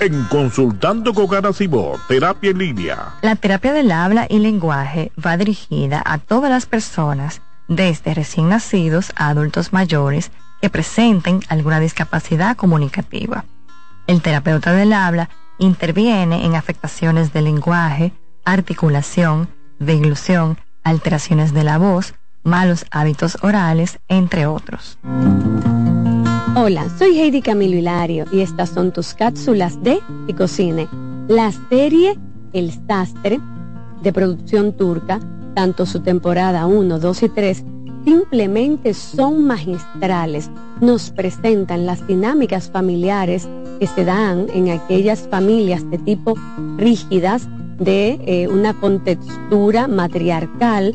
En Consultando con Terapia en Línea. La terapia del habla y lenguaje va dirigida a todas las personas, desde recién nacidos a adultos mayores, que presenten alguna discapacidad comunicativa. El terapeuta del habla interviene en afectaciones del lenguaje, articulación, deglución, alteraciones de la voz, malos hábitos orales, entre otros. Hola, soy Heidi Camilo Hilario y estas son tus cápsulas de Picocine. La serie El Sastre, de producción turca, tanto su temporada 1, 2 y 3, simplemente son magistrales. Nos presentan las dinámicas familiares que se dan en aquellas familias de tipo rígidas, de eh, una contextura matriarcal,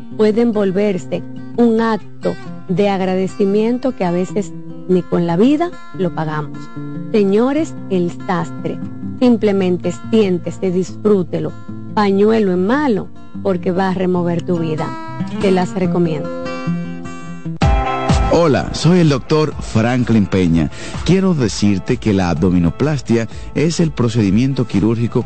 pueden volverse un acto de agradecimiento que a veces ni con la vida lo pagamos. Señores, el sastre, simplemente siéntese, disfrútelo, pañuelo en malo, porque va a remover tu vida. Te las recomiendo. Hola, soy el doctor Franklin Peña. Quiero decirte que la abdominoplastia es el procedimiento quirúrgico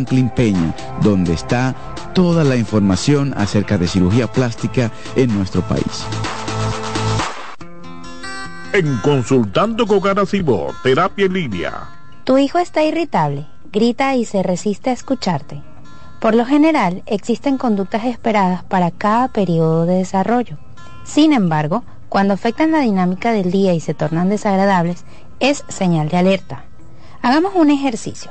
Franklin Peña, donde está toda la información acerca de cirugía plástica en nuestro país. En Consultando con Garacimo, Terapia en Línea. ¿Tu hijo está irritable? grita y se resiste a escucharte. Por lo general, existen conductas esperadas para cada periodo de desarrollo. Sin embargo, cuando afectan la dinámica del día y se tornan desagradables, es señal de alerta. Hagamos un ejercicio.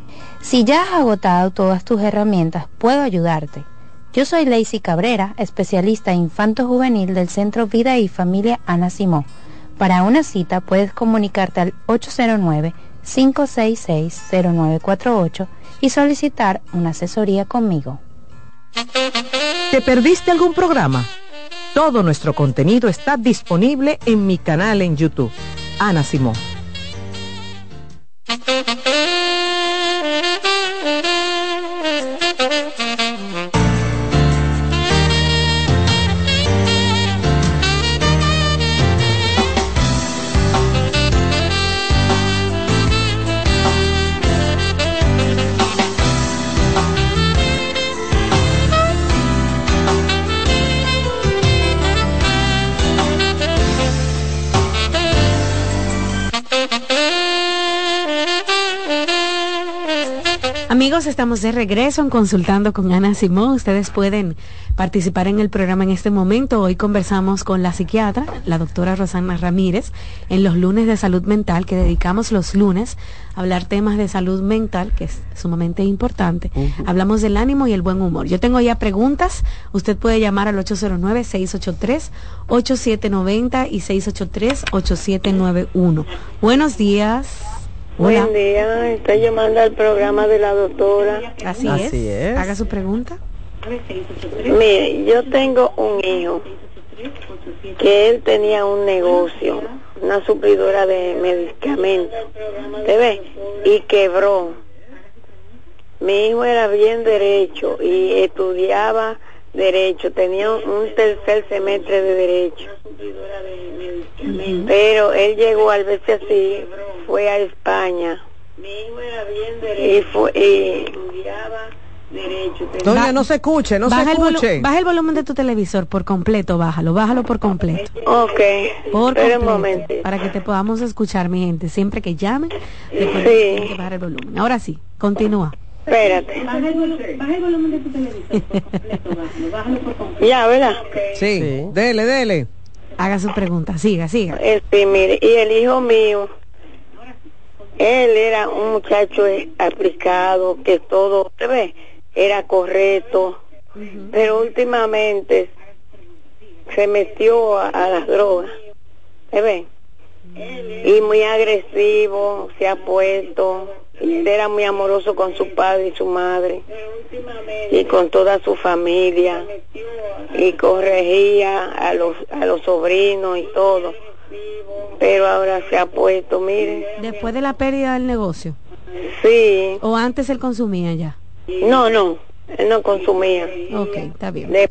Si ya has agotado todas tus herramientas, puedo ayudarte. Yo soy Lacey Cabrera, especialista infanto-juvenil del Centro Vida y Familia Ana Simó. Para una cita puedes comunicarte al 809-566-0948 y solicitar una asesoría conmigo. ¿Te perdiste algún programa? Todo nuestro contenido está disponible en mi canal en YouTube, Ana Simón. Amigos, estamos de regreso en Consultando con Ana Simón. Ustedes pueden participar en el programa en este momento. Hoy conversamos con la psiquiatra, la doctora Rosana Ramírez, en los lunes de salud mental, que dedicamos los lunes a hablar temas de salud mental, que es sumamente importante. Hablamos del ánimo y el buen humor. Yo tengo ya preguntas. Usted puede llamar al 809-683-8790 y 683-8791. Buenos días. Buen día, estoy llamando al programa de la doctora. Así, es. Haga su pregunta. Mire, yo tengo un hijo que él tenía un negocio, una suplidora de medicamentos, ¿te ve? Y quebró. Mi hijo era bien derecho y estudiaba derecho, tenía un tercer semestre de derecho. Pero él llegó al verse así, fue a España. Y, fue, y, Doña, no se escuche, no baja se el escuche. baja el volumen de tu televisor por completo, bájalo, bájalo por completo. Ok. Por Espera un completo, momento. para que te podamos escuchar, mi gente. Siempre que llamen, recuerden Sí. que bajar el volumen. Ahora sí, continúa. Espérate. Ya, ¿verdad? Sí, dele, dele. Haga su pregunta, siga, siga. Este, mire, y el hijo mío, él era un muchacho aplicado, que todo, usted ve, era correcto, pero últimamente se metió a, a las drogas, ¿se ve? Y muy agresivo se ha puesto, él era muy amoroso con su padre y su madre, y con toda su familia, y corregía a los, a los sobrinos y todo, pero ahora se ha puesto, mire, Después de la pérdida del negocio. sí, ¿O antes él consumía ya? no, no, él no consumía. Ok, está bien. De-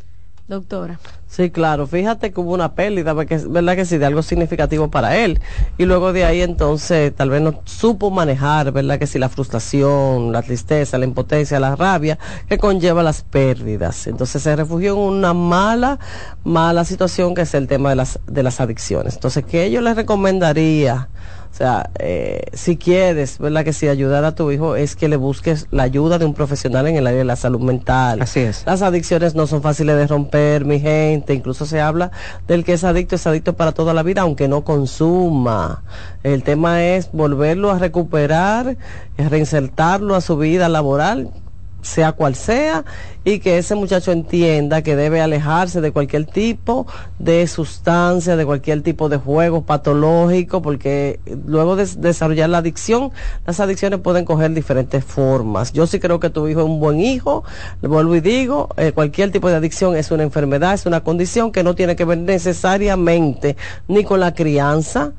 Doctora. Sí, claro. Fíjate que hubo una pérdida, porque es verdad que sí, de algo significativo para él. Y luego de ahí entonces tal vez no supo manejar, verdad que sí, la frustración, la tristeza, la impotencia, la rabia que conlleva las pérdidas. Entonces se refugió en una mala, mala situación que es el tema de las, de las adicciones. Entonces, ¿qué yo le recomendaría? O sea, eh, si quieres, ¿verdad? Que si ayudar a tu hijo es que le busques la ayuda de un profesional en el área de la salud mental. Así es. Las adicciones no son fáciles de romper, mi gente. Incluso se habla del que es adicto, es adicto para toda la vida, aunque no consuma. El tema es volverlo a recuperar, reinsertarlo a su vida laboral sea cual sea, y que ese muchacho entienda que debe alejarse de cualquier tipo de sustancia, de cualquier tipo de juego patológico, porque luego de desarrollar la adicción, las adicciones pueden coger diferentes formas. Yo sí creo que tu hijo es un buen hijo, le vuelvo y digo, eh, cualquier tipo de adicción es una enfermedad, es una condición que no tiene que ver necesariamente ni con la crianza,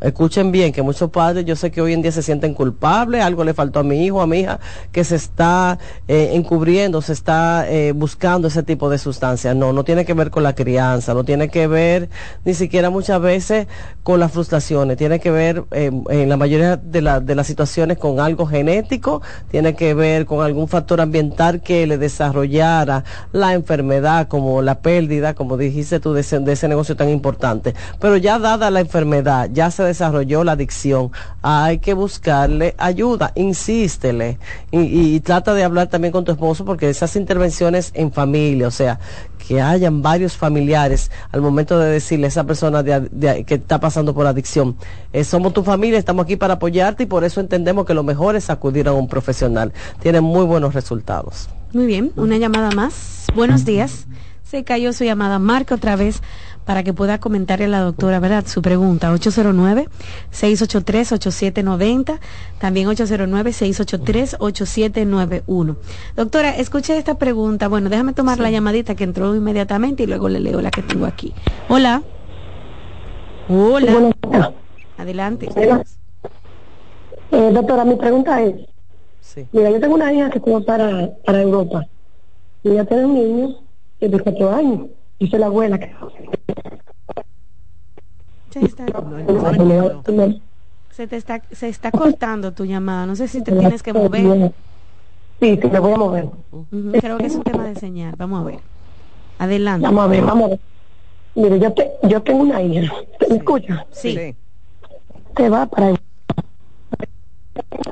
Escuchen bien que muchos padres, yo sé que hoy en día se sienten culpables, algo le faltó a mi hijo, a mi hija, que se está eh, encubriendo, se está eh, buscando ese tipo de sustancias. No, no tiene que ver con la crianza, no tiene que ver ni siquiera muchas veces con las frustraciones, tiene que ver eh, en la mayoría de, la- de las situaciones con algo genético, tiene que ver con algún factor ambiental que le desarrollara la enfermedad, como la pérdida, como dijiste tú, de ese, de ese negocio tan importante. Pero ya dada la enfermedad, ya se desarrolló la adicción, hay que buscarle ayuda, insístele y, trata de hablar también con tu esposo porque esas intervenciones en familia, o sea, que hayan varios familiares al momento de decirle a esa persona de- de- que está pasando por adicción, eh, somos tu familia, estamos aquí para apoyarte y por eso entendemos que lo mejor es acudir a un profesional. Tiene muy buenos resultados. Muy bien, una llamada más. Buenos días. Se cayó su llamada. Marca otra vez para que pueda comentarle a la doctora, ¿verdad? Su pregunta. 809-683-8790. También 809-683-8791. Doctora, escuche esta pregunta. Bueno, déjame tomar la llamadita que entró inmediatamente y luego le leo la que tengo aquí. Hola. Hola. Adelante. Eh, doctora, mi pregunta es, mira, yo tengo una hija que fue para, para Europa y ella tiene un niño de 18 años. Yo soy la abuela que... Se está, se te está, se está cortando tu llamada. No sé si te tienes que mover. Sí, sí, me voy a mover. Creo que es un tema de señal. Vamos a ver. Adelante. Vamos a ver, vamos a ver. Mire, yo, te, yo tengo una hija. ¿Me escucha? Sí. Te va para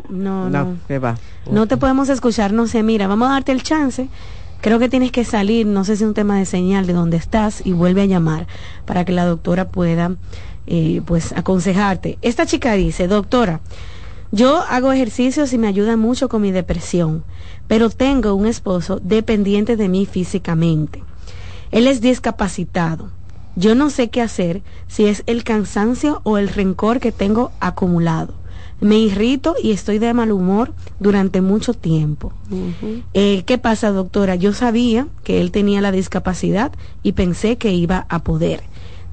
No, no. No, que va. No te podemos escuchar, no sé, mira, vamos a darte el chance. Creo que tienes que salir, no sé si es un tema de señal de dónde estás y vuelve a llamar para que la doctora pueda eh, pues aconsejarte. Esta chica dice, doctora, yo hago ejercicios y me ayuda mucho con mi depresión, pero tengo un esposo dependiente de mí físicamente. Él es discapacitado. Yo no sé qué hacer si es el cansancio o el rencor que tengo acumulado. Me irrito y estoy de mal humor durante mucho tiempo. Eh, ¿Qué pasa, doctora? Yo sabía que él tenía la discapacidad y pensé que iba a poder.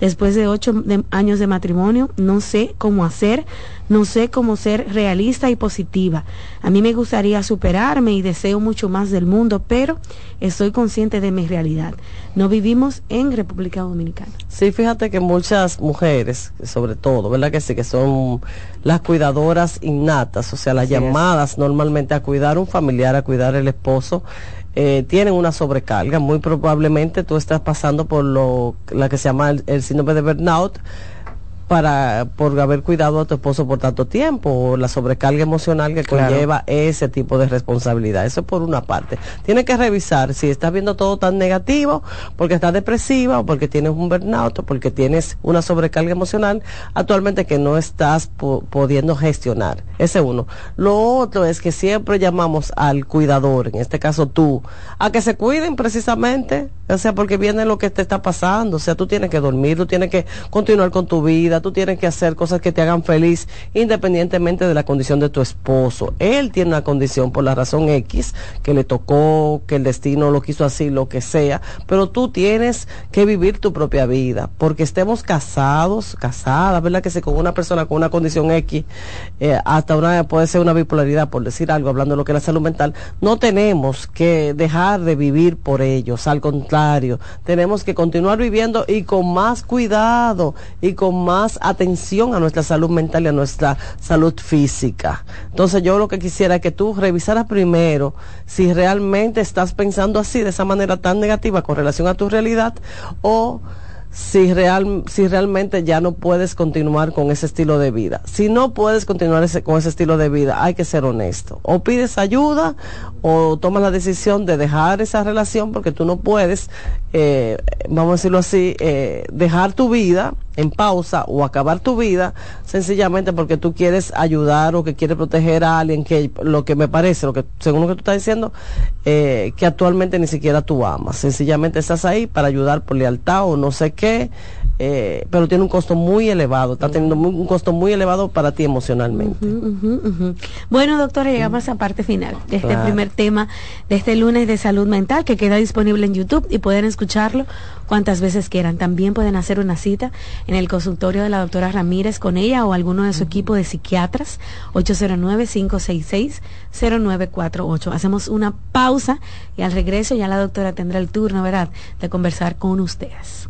Después de ocho años de matrimonio, no sé cómo hacer, no sé cómo ser realista y positiva. A mí me gustaría superarme y deseo mucho más del mundo, pero estoy consciente de mi realidad. No vivimos en República Dominicana. Sí, fíjate que muchas mujeres, sobre todo, ¿verdad que sí? Que son las cuidadoras innatas, o sea, las llamadas normalmente a cuidar un familiar, a cuidar el esposo, eh, tienen una sobrecarga. Muy probablemente tú estás pasando por lo la que se llama el síndrome de burnout para por haber cuidado a tu esposo por tanto tiempo o la sobrecarga emocional que conlleva ese tipo de responsabilidad. Eso por una parte. Tienes que revisar si estás viendo todo tan negativo porque estás depresiva o porque tienes un burnout o porque tienes una sobrecarga emocional actualmente que no estás pudiendo gestionar. Ese uno. Lo otro es que siempre llamamos al cuidador, en este caso tú, a que se cuiden precisamente, o sea, porque viene lo que te está pasando, o sea, tú tienes que dormir, tú tienes que continuar con tu vida, tú tienes que hacer cosas que te hagan feliz independientemente de la condición de tu esposo. Él tiene una condición por la razón X, que le tocó, que el destino lo quiso así, lo que sea, pero tú tienes que vivir tu propia vida, porque estemos casados, casadas, ¿verdad? Que se con una persona con una condición X, eh, hasta una puede ser una bipolaridad, por decir algo, hablando de lo que es la salud mental, no tenemos que dejar de vivir por ellos, al contrario, tenemos que continuar viviendo y con más cuidado y con más atención a nuestra salud mental y a nuestra salud física. Entonces yo lo que quisiera es que tú revisaras primero si realmente estás pensando así, de esa manera tan negativa con relación a tu realidad o si, real, si realmente ya no puedes continuar con ese estilo de vida. Si no puedes continuar ese, con ese estilo de vida, hay que ser honesto. O pides ayuda o tomas la decisión de dejar esa relación porque tú no puedes, eh, vamos a decirlo así, eh, dejar tu vida en pausa o acabar tu vida sencillamente porque tú quieres ayudar o que quieres proteger a alguien que lo que me parece, lo que según lo que tú estás diciendo, eh, que actualmente ni siquiera tú amas. Sencillamente estás ahí para ayudar por lealtad o no sé qué, eh, pero tiene un costo muy elevado, está teniendo un costo muy elevado para ti emocionalmente. Bueno, doctora, llegamos a esa parte final de este primer tema de este lunes de salud mental que queda disponible en YouTube y pueden escucharlo cuantas veces quieran. También pueden hacer una cita en el consultorio de la doctora Ramírez con ella o alguno de su equipo de psiquiatras, 809-566-0948. Hacemos una pausa y al regreso ya la doctora tendrá el turno, ¿verdad?, de conversar con ustedes.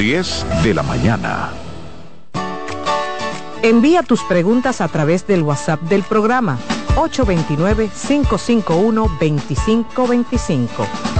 10 de la mañana. Envía tus preguntas a través del WhatsApp del programa 829-551-2525.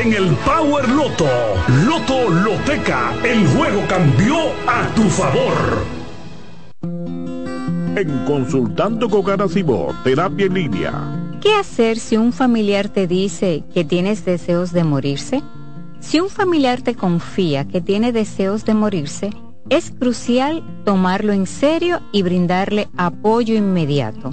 en el Power Loto. Loto Loteca, el juego cambió a tu favor. En Consultando con Garacimo, Terapia en Línea. ¿Qué hacer si un familiar te dice que tienes deseos de morirse? Si un familiar te confía que tiene deseos de morirse, es crucial tomarlo en serio y brindarle apoyo inmediato.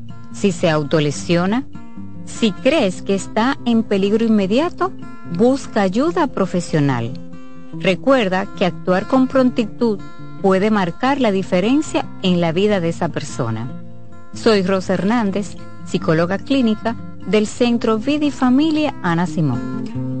si se autolesiona, si crees que está en peligro inmediato, busca ayuda profesional. Recuerda que actuar con prontitud puede marcar la diferencia en la vida de esa persona. Soy Rosa Hernández, psicóloga clínica del Centro Vida y Familia Ana Simón.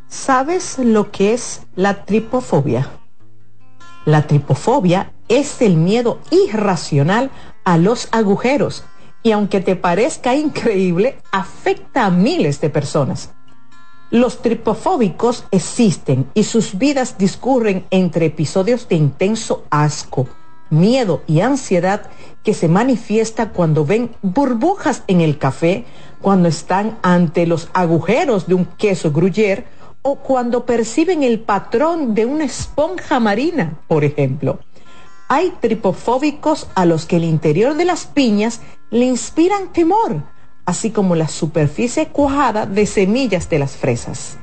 ¿Sabes lo que es la tripofobia? La tripofobia es el miedo irracional a los agujeros y aunque te parezca increíble, afecta a miles de personas. Los tripofóbicos existen y sus vidas discurren entre episodios de intenso asco, miedo y ansiedad que se manifiesta cuando ven burbujas en el café, cuando están ante los agujeros de un queso gruyere o cuando perciben el patrón de una esponja marina, por ejemplo. Hay tripofóbicos a los que el interior de las piñas le inspiran temor, así como la superficie cuajada de semillas de las fresas.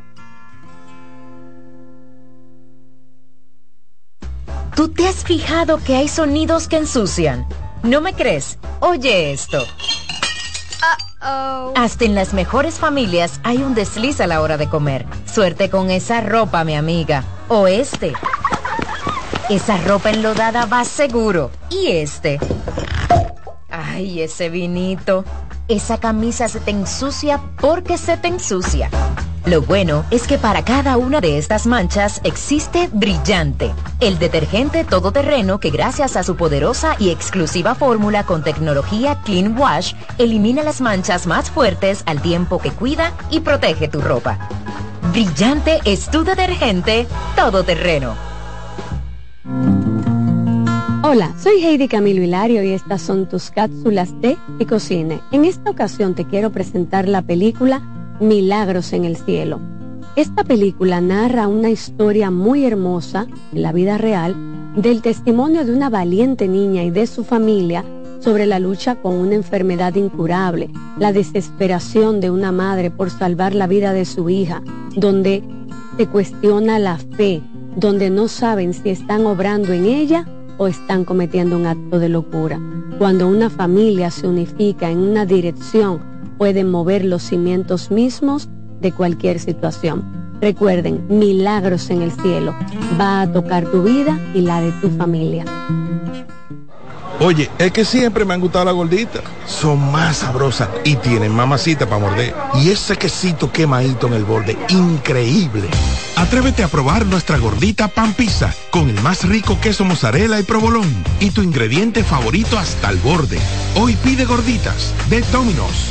¿Tú te has fijado que hay sonidos que ensucian? ¿No me crees? Oye esto. Hasta en las mejores familias hay un desliz a la hora de comer. Suerte con esa ropa, mi amiga. O este. Esa ropa enlodada va seguro. Y este. Ay, ese vinito. Esa camisa se te ensucia porque se te ensucia. Lo bueno es que para cada una de estas manchas existe Brillante, el detergente todoterreno que gracias a su poderosa y exclusiva fórmula con tecnología Clean Wash elimina las manchas más fuertes al tiempo que cuida y protege tu ropa. Brillante es tu detergente todoterreno. Hola, soy Heidi Camilo Hilario y estas son tus cápsulas de Ecocine. En esta ocasión te quiero presentar la película Milagros en el Cielo. Esta película narra una historia muy hermosa en la vida real del testimonio de una valiente niña y de su familia sobre la lucha con una enfermedad incurable, la desesperación de una madre por salvar la vida de su hija, donde se cuestiona la fe, donde no saben si están obrando en ella o están cometiendo un acto de locura. Cuando una familia se unifica en una dirección pueden mover los cimientos mismos de cualquier situación. Recuerden, milagros en el cielo. Va a tocar tu vida y la de tu familia. Oye, es que siempre me han gustado las gorditas. Son más sabrosas y tienen mamacita para morder. Y ese quesito quemadito en el borde, increíble. Atrévete a probar nuestra gordita pan pizza con el más rico queso mozzarella y provolón y tu ingrediente favorito hasta el borde. Hoy pide gorditas de Domino's.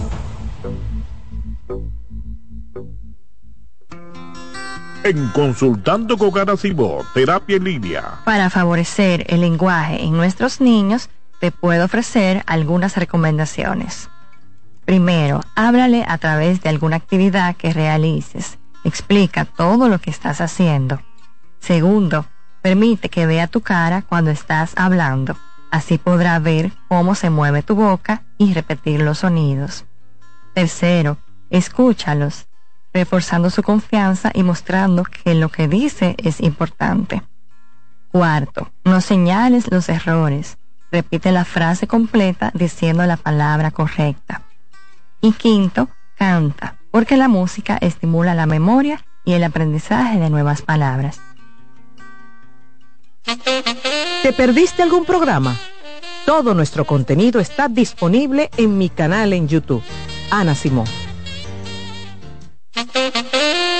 En Consultando con Ana Terapia en Línea. Para favorecer el lenguaje en nuestros niños, te puedo ofrecer algunas recomendaciones. Primero, háblale a través de alguna actividad que realices. Explica todo lo que estás haciendo. Segundo, permite que vea tu cara cuando estás hablando. Así podrá ver cómo se mueve tu boca y repetir los sonidos. Tercero, escúchalos reforzando su confianza y mostrando que lo que dice es importante. Cuarto, no señales los errores. Repite la frase completa diciendo la palabra correcta. Y quinto, canta, porque la música estimula la memoria y el aprendizaje de nuevas palabras. ¿Te perdiste algún programa? Todo nuestro contenido está disponible en mi canal en YouTube. Ana Simón. Thank you.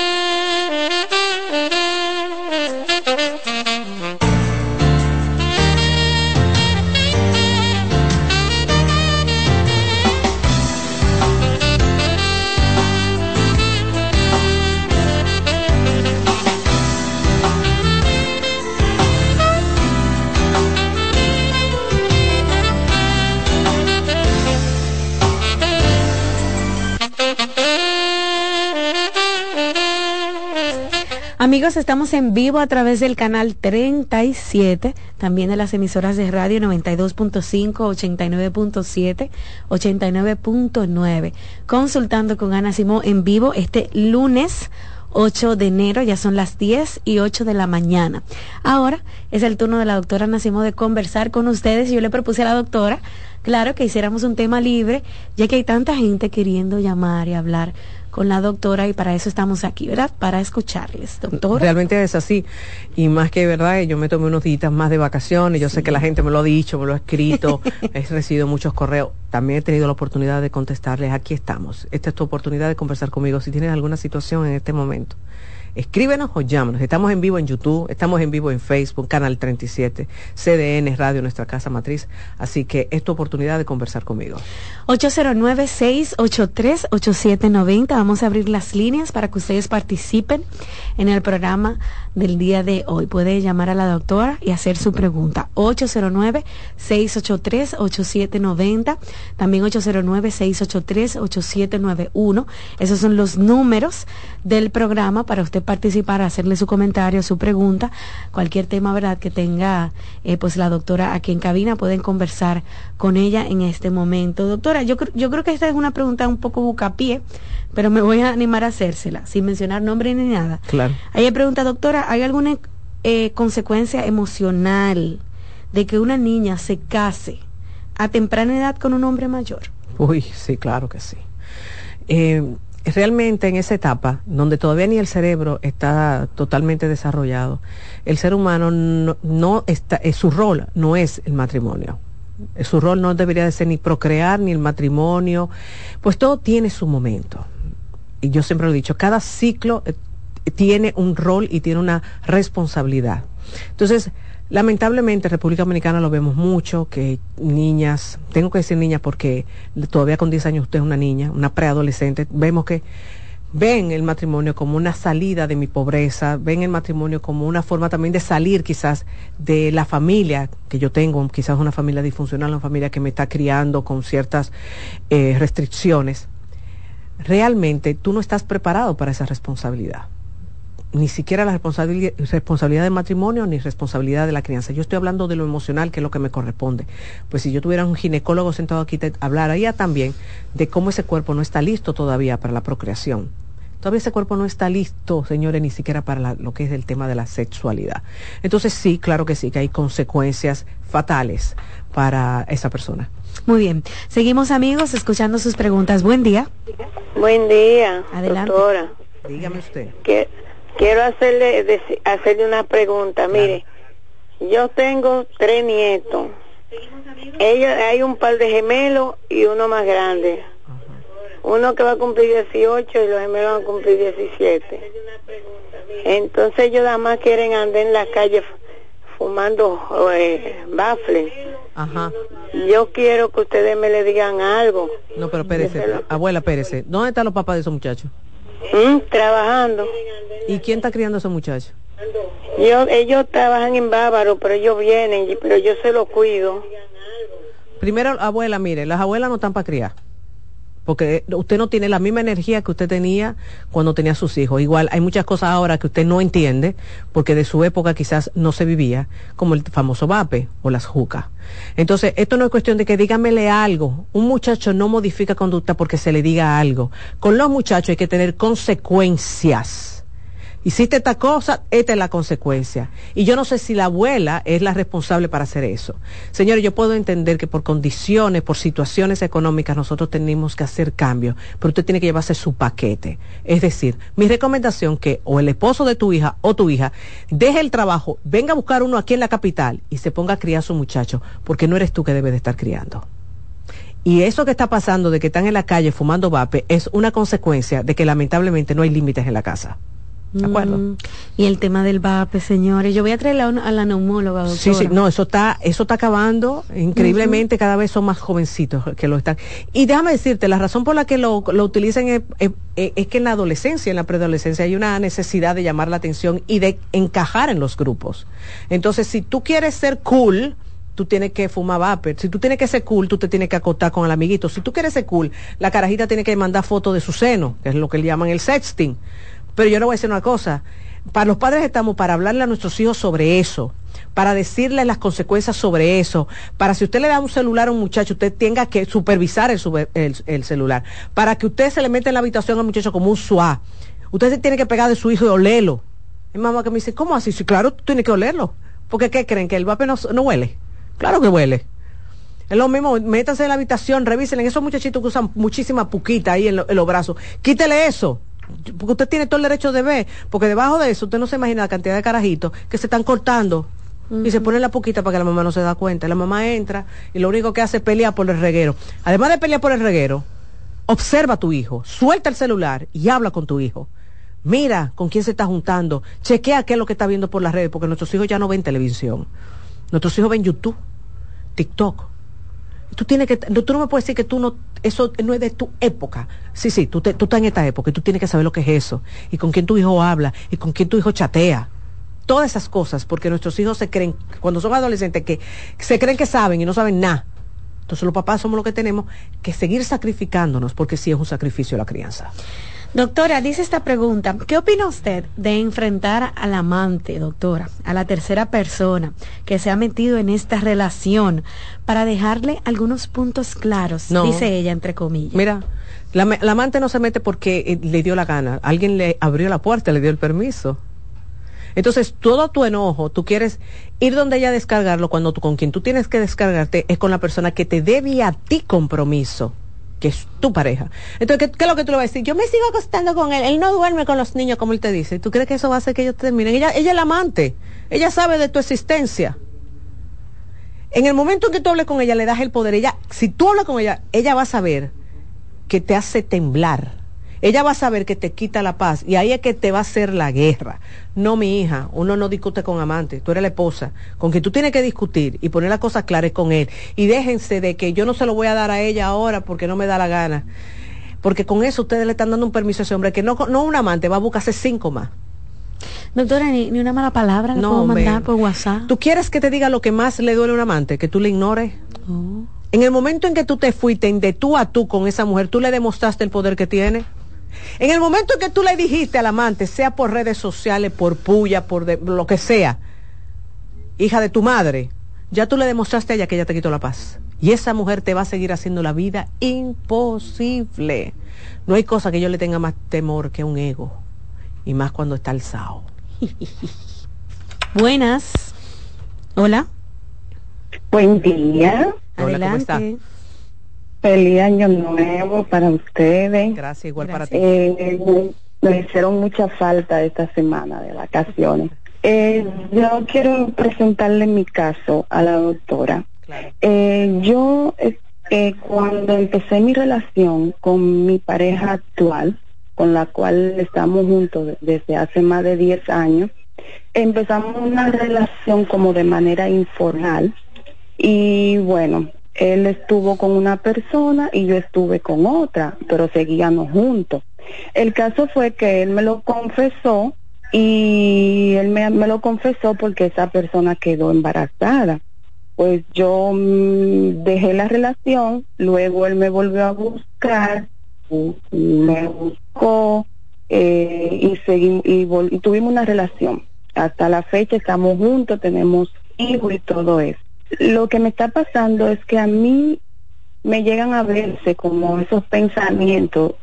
Amigos, estamos en vivo a través del canal 37, también de las emisoras de radio 92.5, 89.7, 89.9. Consultando con Ana Simón en vivo este lunes 8 de enero, ya son las 10 y 8 de la mañana. Ahora es el turno de la doctora Nacimo de conversar con ustedes. Yo le propuse a la doctora, claro, que hiciéramos un tema libre, ya que hay tanta gente queriendo llamar y hablar con la doctora y para eso estamos aquí, ¿verdad? Para escucharles, doctora. Realmente es así. Y más que verdad, yo me tomé unos días más de vacaciones, yo sé que la gente me lo ha dicho, me lo ha escrito, he recibido muchos correos, también he tenido la oportunidad de contestarles, aquí estamos. Esta es tu oportunidad de conversar conmigo si tienes alguna situación en este momento escríbenos o llámanos. Estamos en vivo en YouTube, estamos en vivo en Facebook, Canal 37, CDN Radio, nuestra casa matriz. Así que es tu oportunidad de conversar conmigo. 809-683-8790. Vamos a abrir las líneas para que ustedes participen en el programa del día de hoy. Puede llamar a la doctora y hacer su pregunta. 809-683-8790. También 809-683-8791. Esos son los números del programa para usted participar, hacerle su comentario, su pregunta, cualquier tema, ¿verdad?, que tenga eh, pues la doctora aquí en cabina, pueden conversar con ella en este momento. Doctora, yo, yo creo que esta es una pregunta un poco bucapié, pero me voy a animar a hacérsela, sin mencionar nombre ni nada. Claro. Ella pregunta, doctora, ¿hay alguna eh, consecuencia emocional de que una niña se case a temprana edad con un hombre mayor? Uy, sí, claro que sí. Eh, realmente en esa etapa, donde todavía ni el cerebro está totalmente desarrollado, el ser humano no, está, eh, su rol no es el matrimonio. Eh, su rol no debería de ser ni procrear ni el matrimonio, pues todo tiene su momento. Y yo siempre lo he dicho, cada ciclo eh, tiene un rol y tiene una responsabilidad. Entonces, Lamentablemente, en República Dominicana lo vemos mucho, que niñas, tengo que decir niñas porque todavía con 10 años usted es una niña, una preadolescente, vemos que ven el matrimonio como una salida de mi pobreza, ven el matrimonio como una forma también de salir quizás de la familia que yo tengo, quizás una familia disfuncional, una familia que me está criando con ciertas eh, restricciones. Realmente tú no estás preparado para esa responsabilidad ni siquiera la responsabilidad, responsabilidad del matrimonio ni responsabilidad de la crianza. Yo estoy hablando de lo emocional, que es lo que me corresponde. Pues si yo tuviera un ginecólogo sentado aquí, te hablaría también de cómo ese cuerpo no está listo todavía para la procreación. Todavía ese cuerpo no está listo, señores, ni siquiera para lo que es el tema de la sexualidad. Entonces sí, claro que sí, que hay consecuencias fatales para esa persona. Muy bien. Seguimos amigos escuchando sus preguntas. Buen día. Buen día, Adelante. doctora. Dígame usted. Que, quiero hacerle hacerle una pregunta. Mire, yo tengo tres nietos. Ellos, hay un par de gemelos y uno más grande. Uno que va a cumplir 18 y los gemelos van a cumplir 17. Entonces ellos nada más quieren andar en la calle fumando eh, bafle. Ajá. Yo quiero que ustedes me le digan algo. No, pero espérese, abuela, Pérez, ¿dónde están los papás de esos muchachos? ¿Mm? Trabajando. ¿Y quién está criando a esos muchachos? Yo, ellos trabajan en Bávaro, pero ellos vienen, y- pero yo se los cuido. Primero, abuela, mire, las abuelas no están para criar. Porque usted no tiene la misma energía que usted tenía cuando tenía sus hijos. Igual hay muchas cosas ahora que usted no entiende, porque de su época quizás no se vivía, como el famoso vape o las jucas. Entonces, esto no es cuestión de que dígamele algo. Un muchacho no modifica conducta porque se le diga algo. Con los muchachos hay que tener consecuencias. Hiciste esta cosa, esta es la consecuencia. Y yo no sé si la abuela es la responsable para hacer eso. Señores, yo puedo entender que por condiciones, por situaciones económicas, nosotros tenemos que hacer cambios, pero usted tiene que llevarse su paquete. Es decir, mi recomendación que o el esposo de tu hija o tu hija deje el trabajo, venga a buscar uno aquí en la capital y se ponga a criar a su muchacho, porque no eres tú que debes de estar criando. Y eso que está pasando de que están en la calle fumando vape es una consecuencia de que lamentablemente no hay límites en la casa. ¿De acuerdo? Mm, y el tema del vape, señores. Yo voy a traer a, la neumóloga, doctora. Sí, sí, no, eso está, eso está acabando increíblemente, cada vez son más jovencitos que lo están. Y déjame decirte, la razón por la que lo, lo utilizan es, es- es que en la adolescencia, en la preadolescencia, hay una necesidad de llamar la atención y de encajar en los grupos. Entonces, si tú quieres ser cool, tú tienes que fumar vapor. Si tú tienes que ser cool, tú te tienes que acotar con el amiguito. Si tú quieres ser cool, la carajita tiene que mandar fotos de su seno, que es lo que le llaman el sexting. Pero yo le voy a decir una cosa. Para los padres estamos para hablarle a nuestros hijos sobre eso, para decirles las consecuencias sobre eso, para si usted le da un celular a un muchacho, usted tenga que supervisar el, celular, para que usted se le meta en la habitación al muchacho como un suá. Usted se tiene que pegar de su hijo y olerlo. Mi mamá que me dice, ¿cómo así? Sí, claro, tú tienes que olerlo. Porque ¿qué creen? ¿Que el vape no, no huele? Claro que huele. Es lo mismo, métanse en la habitación, revisen esos muchachitos que usan muchísima puquita ahí en, en los brazos. Quítele eso. Porque usted tiene todo el derecho de ver. Porque debajo de eso, usted no se imagina la cantidad de carajitos que se están cortando. Y se ponen la puquita para que la mamá no se da cuenta. La mamá entra y lo único que hace es pelear por el reguero. Además de pelear por el reguero, observa a tu hijo, suelta el celular y habla con tu hijo. Mira con quién se está juntando, chequea qué es lo que está viendo por las redes, porque nuestros hijos ya no ven televisión. Nuestros hijos ven YouTube, TikTok. Tú tienes que, tú no me puedes decir que tú no, eso no es de tu época. Sí, sí, tú, te- tú estás en esta época y tú tienes que saber lo que es eso. Y con quién tu hijo habla y con quién tu hijo chatea. Todas esas cosas, porque nuestros hijos se creen, cuando son adolescentes, que se creen que saben y no saben nada. Entonces los papás somos los que tenemos que seguir sacrificándonos, porque sí es un sacrificio la crianza. Doctora, dice esta pregunta, ¿qué opina usted de enfrentar al amante, doctora, a la tercera persona que se ha metido en esta relación para dejarle algunos puntos claros? No. Dice ella, entre comillas. Mira, la, ma- la amante no se mete porque eh, le dio la gana. Alguien le abrió la puerta, le dio el permiso. Entonces, todo tu enojo, tú quieres ir donde ella a descargarlo cuando tú con quien tú tienes que descargarte es con la persona que te debe a ti compromiso, que es tu pareja. Entonces, ¿qué, es lo que tú le vas a decir? Yo me sigo acostando con él, él no duerme con los niños como él te dice. ¿Tú crees que eso va a hacer que ellos terminen? Ella, ella es la amante, ella sabe de tu existencia. En el momento en que tú hables con ella, le das el poder. Ella, si tú hablas con ella, ella va a saber que te hace temblar. Ella va a saber que te quita la paz y ahí es que te va a hacer la guerra. No, mi hija, uno no discute con amante, tú eres la esposa. Con quien tú tienes que discutir y poner las cosas claras con él. Y déjense de que yo no se lo voy a dar a ella ahora porque no me da la gana. Porque con eso ustedes le están dando un permiso a ese hombre que no, no un amante, va a buscarse cinco más. Doctora, ni, ni una mala palabra le No, puedo mandar por WhatsApp. ¿Tú quieres que te diga lo que más le duele a un amante? Que tú le ignores. En el momento en que tú te fuiste de tú a tú con esa mujer, tú le demostraste el poder que tiene. En el momento en que tú le dijiste al amante, sea por redes sociales, por puya, por lo que sea, hija de tu madre, ya tú le demostraste a ella que ella te quitó la paz. Y esa mujer te va a seguir haciendo la vida imposible. No hay cosa que yo le tenga más temor que un ego. Y más cuando está alzado. Buenas. Hola. Buen día. Adelante. Feliz año nuevo para ustedes. Gracias, igual para ti. Eh, me hicieron mucha falta esta semana de vacaciones. Eh, yo quiero presentarle mi caso a la doctora. Eh, yo, eh, cuando empecé mi relación con mi pareja actual, con la cual estamos juntos desde hace más de 10 años, empezamos una relación como de manera informal y bueno, él estuvo con una persona y yo estuve con otra, pero seguíamos juntos. El caso fue que él me lo confesó y él me, lo confesó porque esa persona quedó embarazada. Pues yo mm, dejé la relación, luego él me volvió a buscar, me buscó eh, y, y, y tuvimos una relación. Hasta la fecha estamos juntos, tenemos hijos y todo eso. Lo que me está pasando es que a mí me llegan a verse como esos pensamientos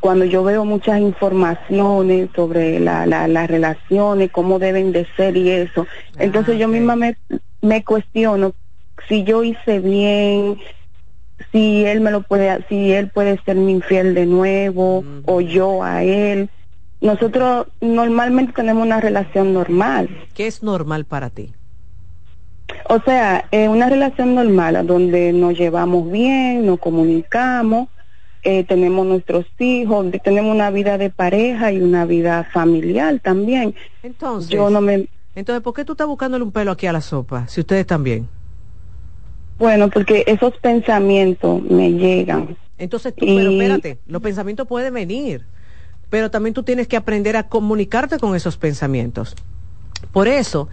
cuando yo veo muchas informaciones sobre la, la, las relaciones, cómo deben de ser y eso. Entonces yo misma me, me cuestiono si yo hice bien, si él me lo puede, si él puede ser mi infiel de nuevo o yo a él. Nosotros normalmente tenemos una relación normal. ¿Qué es normal para ti? O sea, eh, una relación normal donde nos llevamos bien, nos comunicamos, eh, tenemos nuestros hijos, tenemos una vida de pareja y una vida familiar también. Entonces, yo no me... Entonces, ¿por qué tú estás buscándole un pelo aquí a la sopa, si ustedes también? Bueno, porque esos pensamientos me llegan. Entonces tú, pero espérate, los pensamientos pueden venir, pero también tú tienes que aprender a comunicarte con esos pensamientos. Por eso,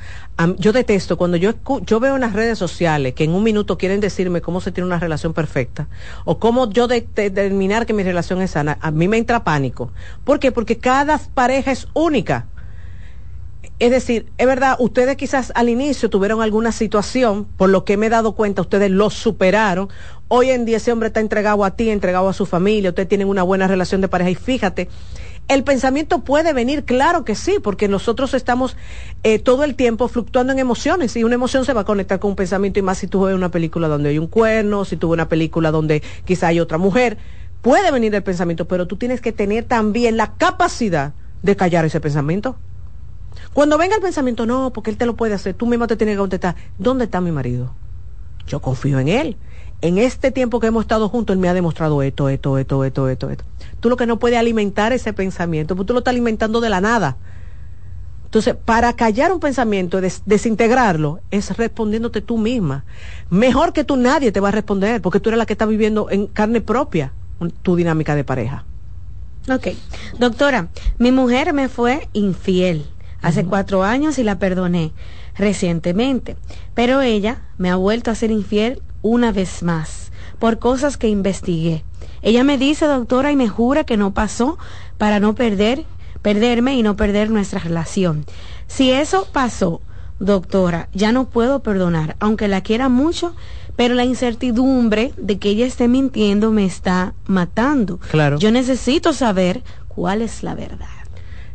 yo detesto cuando yo, yo veo en las redes sociales que en un minuto quieren decirme cómo se tiene una relación perfecta o cómo yo determinar que mi relación es sana. A mí me entra pánico. ¿Por qué? Porque cada pareja es única. Es decir, es verdad, ustedes quizás al inicio tuvieron alguna situación, por lo que me he dado cuenta, ustedes lo superaron. Hoy en día ese hombre está entregado a ti, entregado a su familia, ustedes tienen una buena relación de pareja y fíjate el pensamiento puede venir, claro que sí, porque nosotros estamos eh, todo el tiempo fluctuando en emociones y una emoción se va a conectar con un pensamiento y más si tú ves una película donde hay un cuerno, si tú ves una película donde quizá hay otra mujer, puede venir el pensamiento, pero tú tienes que tener también la capacidad de callar ese pensamiento. Cuando venga el pensamiento, no, porque él te lo puede hacer, tú mismo te tienes que contestar, ¿dónde está mi marido? Yo confío en él en este tiempo que hemos estado juntos, él me ha demostrado esto, esto, esto, esto, esto, esto. Tú lo que no puedes alimentar ese pensamiento, porque tú lo estás alimentando de la nada. Entonces, para callar un pensamiento, desintegrarlo, es respondiéndote tú misma. Mejor que tú nadie te va a responder, porque tú eres la que está viviendo en carne propia tu dinámica de pareja. Ok. Doctora, mi mujer me fue infiel hace cuatro años y la perdoné recientemente, pero ella me ha vuelto a ser infiel una vez más por cosas que investigué. Ella me dice, doctora, y me jura que no pasó para no perder, perderme y no perder nuestra relación. Si eso pasó, doctora, ya no puedo perdonar, aunque la quiera mucho, pero la incertidumbre de que ella esté mintiendo me está matando. Claro. Yo necesito saber cuál es la verdad.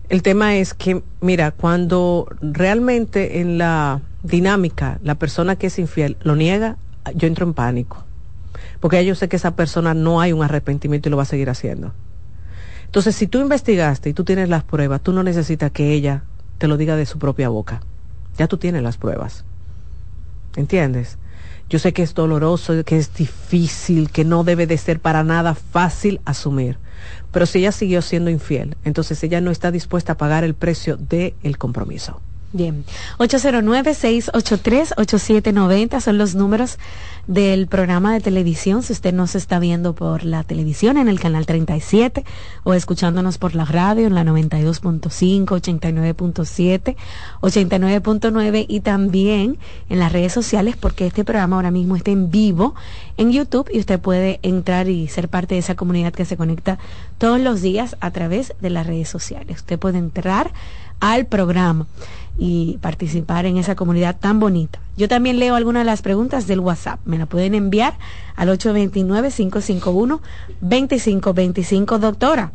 El tema es que, mira, cuando realmente en la dinámica la persona que es infiel lo niega, yo entro en pánico. Porque yo sé que esa persona no hay un arrepentimiento y lo va a seguir haciendo. Entonces, si tú investigaste y tú tienes las pruebas, tú no necesitas que ella te lo diga de su propia boca. Ya tú tienes las pruebas. ¿Entiendes? Yo sé que es doloroso, que es difícil, que no debe de ser para nada fácil asumir. Pero si ella siguió siendo infiel, entonces ella no está dispuesta a pagar el precio del compromiso. Bien, 809-683-8790 son los números del programa de televisión. Si usted nos está viendo por la televisión en el canal 37 o escuchándonos por la radio en la 92.5, 89.7, 89.9 y también en las redes sociales porque este programa ahora mismo está en vivo en YouTube y usted puede entrar y ser parte de esa comunidad que se conecta todos los días a través de las redes sociales. Usted puede entrar al programa y participar en esa comunidad tan bonita. Yo también leo algunas de las preguntas del WhatsApp. Me la pueden enviar al 829-551-2525. Doctora,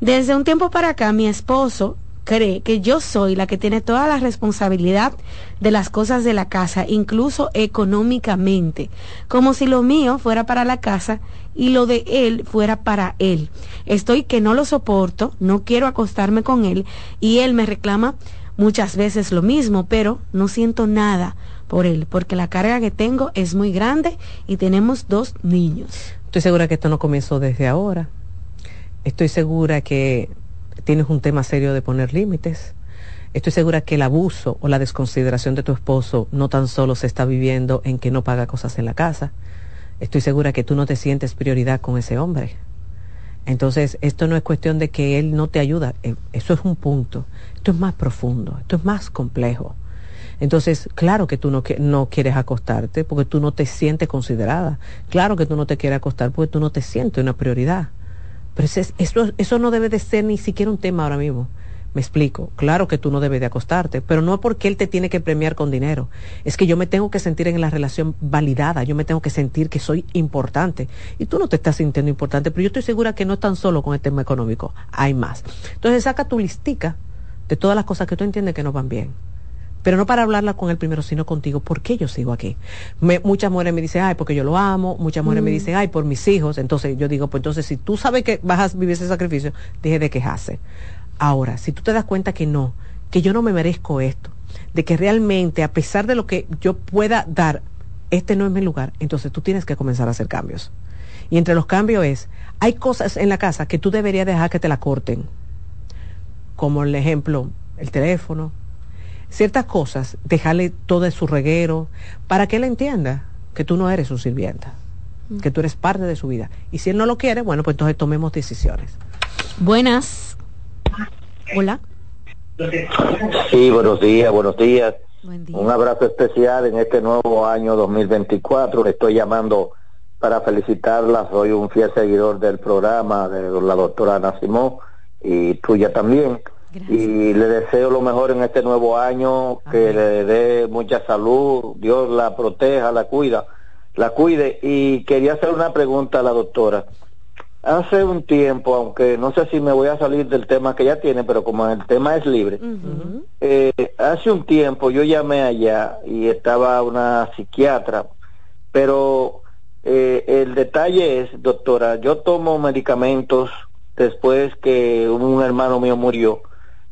desde un tiempo para acá mi esposo cree que yo soy la que tiene toda la responsabilidad de las cosas de la casa, incluso económicamente, como si lo mío fuera para la casa y lo de él fuera para él. Estoy que no lo soporto, no quiero acostarme con él y él me reclama muchas veces lo mismo, pero no siento nada por él, porque la carga que tengo es muy grande y tenemos dos niños. Estoy segura que esto no comenzó desde ahora. Estoy segura que tienes un tema serio de poner límites. Estoy segura que el abuso o la desconsideración de tu esposo no tan solo se está viviendo en que no paga cosas en la casa. Estoy segura que tú no te sientes prioridad con ese hombre. Entonces, esto no es cuestión de que él no te ayuda, eh, eso es un punto. Esto es más profundo, esto es más complejo. Entonces, claro que tú no, no quieres acostarte porque tú no te sientes considerada. Claro que tú no te quieres acostar porque tú no te sientes una prioridad. Pero eso, eso no debe de ser ni siquiera un tema ahora mismo. Me explico. Claro que tú no debes de acostarte, pero no porque él te tiene que premiar con dinero. Es que yo me tengo que sentir en la relación validada, yo me tengo que sentir que soy importante. Y tú no te estás sintiendo importante, pero yo estoy segura que no tan solo con el tema económico, hay más. Entonces saca tu listica de todas las cosas que tú entiendes que no van bien. Pero no para hablarla con él primero, sino contigo. ¿Por qué yo sigo aquí? muchas mujeres me dicen, ay, porque yo lo amo. Muchas mujeres me mm. dicen, ay, por mis hijos. Entonces yo digo, pues entonces si tú sabes que vas a vivir ese sacrificio, deje de quejarse. Ahora, si tú te das cuenta que no, que yo no me merezco esto, de que realmente, a pesar de lo que yo pueda dar, este no es mi lugar, entonces tú tienes que comenzar a hacer cambios. Y entre los cambios es, hay cosas en la casa que tú deberías dejar que te la corten, como el ejemplo, el teléfono, ciertas cosas, dejarle todo su reguero, para que él entienda que tú no eres su sirvienta, mm. que tú eres parte de su vida. Y si él no lo quiere, bueno, pues entonces tomemos decisiones. Buenas. Hola. Sí, buenos días, buenos días. Un abrazo especial en este nuevo año 2024. Le estoy llamando para felicitarla. Soy un fiel seguidor del programa de la doctora Ana Simón y tuya también. Y le deseo lo mejor en este nuevo año, que le dé mucha salud, Dios la proteja, la cuida, la cuide. Y quería hacer una pregunta a la doctora. Hace un tiempo, aunque no sé si me voy a salir del tema que ya tiene, pero como el tema es libre, eh, hace un tiempo yo llamé allá y estaba una psiquiatra, pero eh, el detalle es, doctora, yo tomo medicamentos después que un hermano mío murió,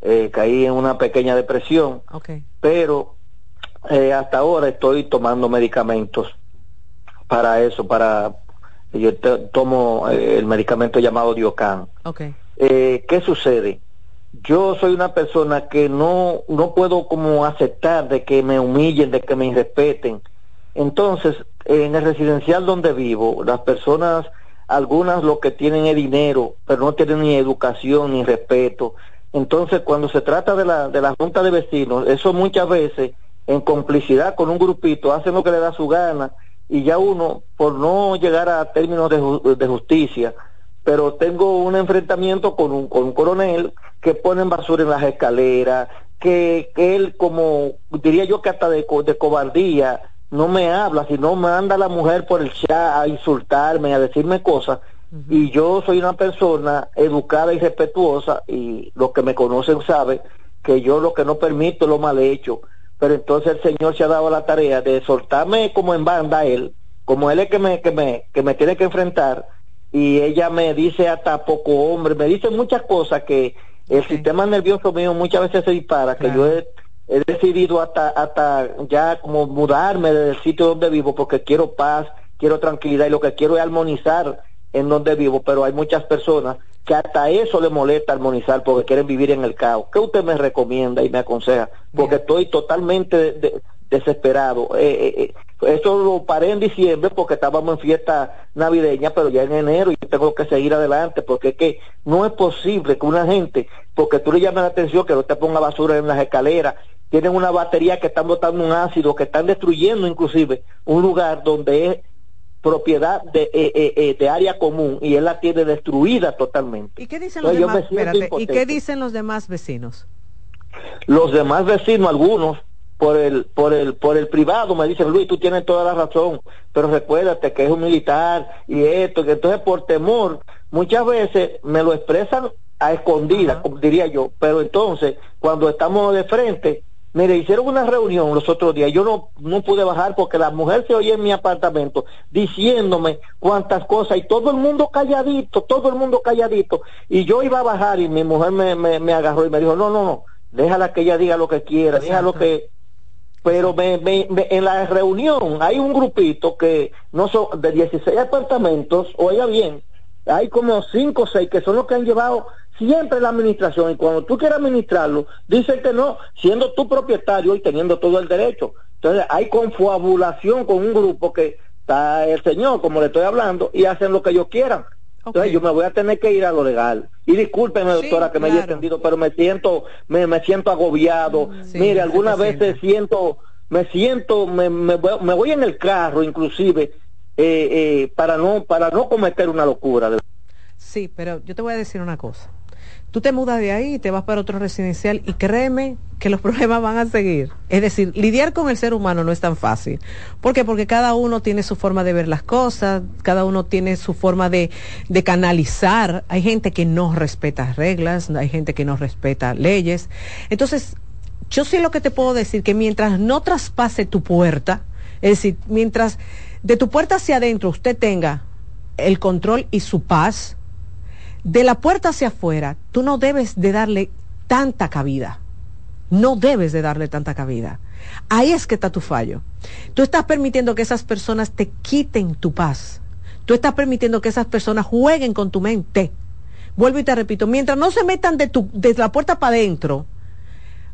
eh, caí en una pequeña depresión, pero hasta ahora estoy tomando medicamentos para eso, para yo tomo eh, el medicamento llamado Diocan. Okay. Eh, ¿Qué sucede? Yo soy una persona que no, no puedo como aceptar de que me humillen, de que me irrespeten. Entonces, en el residencial donde vivo, las personas, algunas lo que tienen es dinero, pero no tienen ni educación ni respeto. Entonces, cuando se trata de la, de la junta de vecinos, eso muchas veces, en complicidad con un grupito, hacen lo que le da su gana y ya uno, por no llegar a términos de, justicia, pero tengo un enfrentamiento con un, con un coronel que pone basura en las escaleras, que, que él como, diría yo que hasta de, de cobardía, no me habla, sino me anda la mujer por el chat a insultarme, a decirme cosas, y yo soy una persona educada y respetuosa, y los que me conocen saben que yo lo que no permito es lo mal hecho, pero entonces el Señor se ha dado la tarea de soltarme como en banda él, como él es que me, que me, que me tiene que enfrentar, y ella me dice hasta poco hombre, me dice muchas cosas que el sistema nervioso mío muchas veces se dispara, que yo he, decidido hasta, hasta ya como mudarme del sitio donde vivo porque quiero paz, quiero tranquilidad y lo que quiero es armonizar en donde vivo, pero hay muchas personas que hasta eso le molesta armonizar porque quieren vivir en el caos. ¿Qué usted me recomienda y me aconseja? Porque estoy totalmente desesperado. Eh, eh, eh, esto lo paré en diciembre porque estábamos en fiesta navideña, pero ya en enero y tengo que seguir adelante porque es que no es posible que una gente, porque tú le llamas la atención que no te ponga basura en las escaleras, tienen una batería que están botando un ácido, que están destruyendo inclusive un lugar donde es propiedad de, de área común y él la tiene destruida totalmente. ¿Y qué dicen los demás? ¿Y qué dicen los demás vecinos? Los demás vecinos, algunos, por el, por el, por el privado, me dicen, Luis, tú tienes toda la razón, pero recuérdate que es un militar y esto, que entonces por temor, muchas veces me lo expresan a escondidas, como diría yo, pero entonces, cuando estamos de frente, mire, hicieron una reunión los otros días, yo no, no pude bajar porque la mujer se oía en mi apartamento diciéndome cuántas cosas y todo el mundo calladito, todo el mundo calladito, y yo iba a bajar y mi mujer me, me, me agarró y me dijo, no, no, no, déjala que ella diga lo que quiera, déjalo que pero me, me, en la reunión hay un grupito que no son de 16 apartamentos, oiga bien, hay como 5 o 6 que son los que han llevado siempre la administración y cuando tú quieres administrarlo, dicen que no, siendo tú propietario y teniendo todo el derecho. Entonces hay confabulación con un grupo que está el señor, como le estoy hablando, y hacen lo que ellos quieran. Entonces yo me voy a tener que ir a lo legal. Y discúlpeme, doctora, que me haya entendido, pero me siento, me, me siento agobiado. Mm, Mire, algunas veces siento, me siento, me, me, voy en el carro, inclusive, eh, eh, para no, para no cometer una locura. Sí, pero yo te voy a decir una cosa. Tú te mudas de ahí te vas para otro residencial y créeme que los problemas van a seguir. Es decir, lidiar con el ser humano no es tan fácil. ¿Por qué? Porque cada uno tiene su forma de ver las cosas, cada uno tiene su forma de, de canalizar. Hay gente que no respeta reglas, hay gente que no respeta leyes. Entonces, yo sí lo que te puedo decir, que mientras no traspase tu puerta, es decir, mientras de tu puerta hacia adentro usted tenga el control y su paz, de la puerta hacia afuera, tú no debes de darle tanta cabida. No debes de darle tanta cabida. Ahí es que está tu fallo. Tú estás permitiendo que esas personas te quiten tu paz. Tú estás permitiendo que esas personas jueguen con tu mente. Vuelvo y te repito, mientras no se metan de, tu, de la puerta para adentro,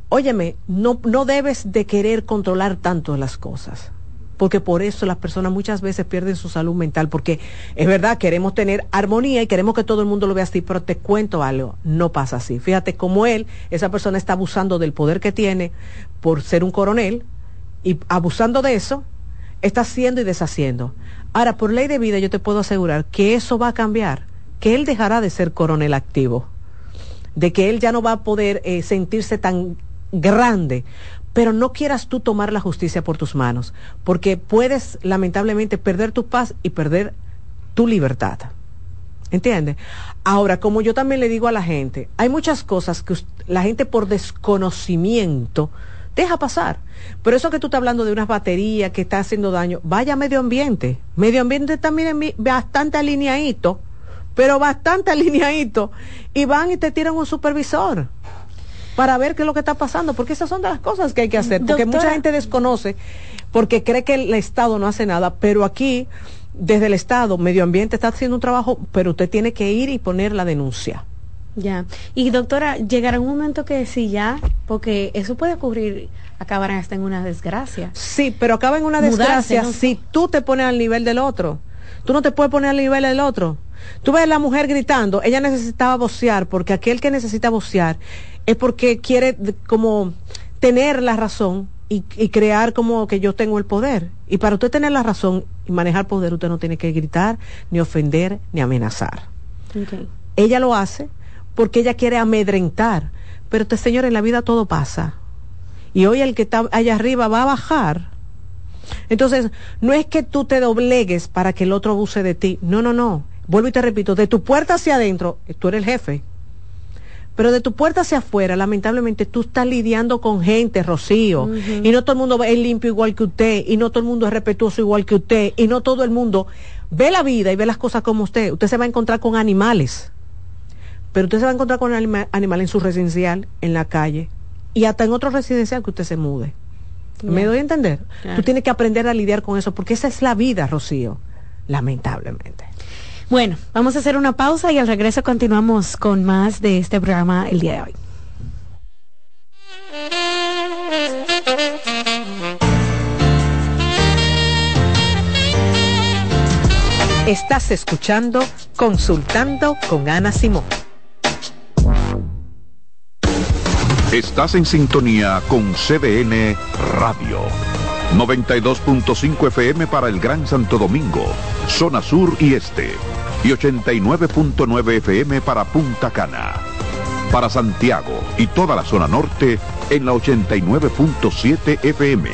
óyeme, no, no debes de querer controlar tanto las cosas porque por eso las personas muchas veces pierden su salud mental, porque es verdad, queremos tener armonía y queremos que todo el mundo lo vea así, pero te cuento algo, no pasa así. Fíjate cómo él, esa persona está abusando del poder que tiene por ser un coronel y abusando de eso, está haciendo y deshaciendo. Ahora, por ley de vida yo te puedo asegurar que eso va a cambiar, que él dejará de ser coronel activo, de que él ya no va a poder eh, sentirse tan grande pero no quieras tú tomar la justicia por tus manos, porque puedes lamentablemente perder tu paz y perder tu libertad. ¿Entiendes? Ahora, como yo también le digo a la gente, hay muchas cosas que la gente por desconocimiento deja pasar. Pero eso que tú estás hablando de unas baterías que está haciendo daño, vaya medio ambiente. Medio ambiente también es bastante alineadito, pero bastante alineadito. Y van y te tiran un supervisor para ver qué es lo que está pasando, porque esas son de las cosas que hay que hacer, porque mucha gente desconoce, porque cree que el Estado no hace nada, pero aquí, desde el Estado, Medio Ambiente está haciendo un trabajo, pero usted tiene que ir y poner la denuncia. Ya. Y doctora, llegará un momento que sí ya, porque eso puede ocurrir, acabarán hasta en una desgracia. Sí, pero acaba en una desgracia si tú te pones al nivel del otro. Tú no te puedes poner al nivel del otro. Tú ves a la mujer gritando, ella necesitaba vocear, porque aquel que necesita vocear es porque quiere como tener la razón y, crear como que yo tengo el poder. Y para usted tener la razón y manejar poder, usted no tiene que gritar, ni ofender, ni amenazar. Ella lo hace porque ella quiere amedrentar. Pero este señor, en la vida todo pasa. Y hoy el que está allá arriba va a bajar. Entonces, no es que tú te doblegues para que el otro abuse de ti. No, no, no. Vuelvo y te repito, de tu puerta hacia adentro, tú eres el jefe. Pero de tu puerta hacia afuera, lamentablemente, tú estás lidiando con gente, Rocío. Y no todo el mundo es limpio igual que usted. Y no todo el mundo es respetuoso igual que usted. Y no todo el mundo ve la vida y ve las cosas como usted. Usted se va a encontrar con animales. Pero usted se va a encontrar con animales animal en su residencial, en la calle. Y hasta en otro residencial que usted se mude. ¿Me doy a entender? Tú tienes que aprender a lidiar con eso, porque esa es la vida, Rocío. Lamentablemente. Bueno, vamos a hacer una pausa y al regreso continuamos con más de este programa el día de hoy. Estás escuchando Consultando con Ana Simón. Estás en sintonía con CDN Radio. 92.5 FM para el Gran Santo Domingo, zona sur y este. Y 89.9 FM para Punta Cana. Para Santiago y toda la zona norte en la 89.7 FM.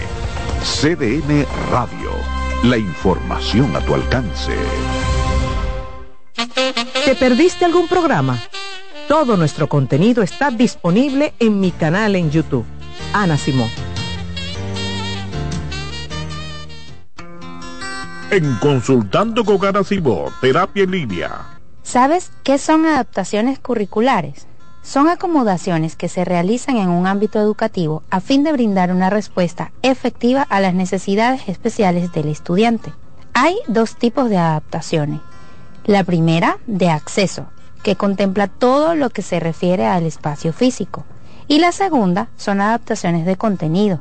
CDN Radio. La información a tu alcance. ¿Te perdiste algún programa? Todo nuestro contenido está disponible en mi canal en YouTube. Ana Simón. En Consultando con Simón, Terapia en Línea. ¿Sabes qué son adaptaciones curriculares? Son acomodaciones que se realizan en un ámbito educativo a fin de brindar una respuesta efectiva a las necesidades especiales del estudiante. Hay dos tipos de adaptaciones. La primera, de acceso, que contempla todo lo que se refiere al espacio físico. Y la segunda son adaptaciones de contenido,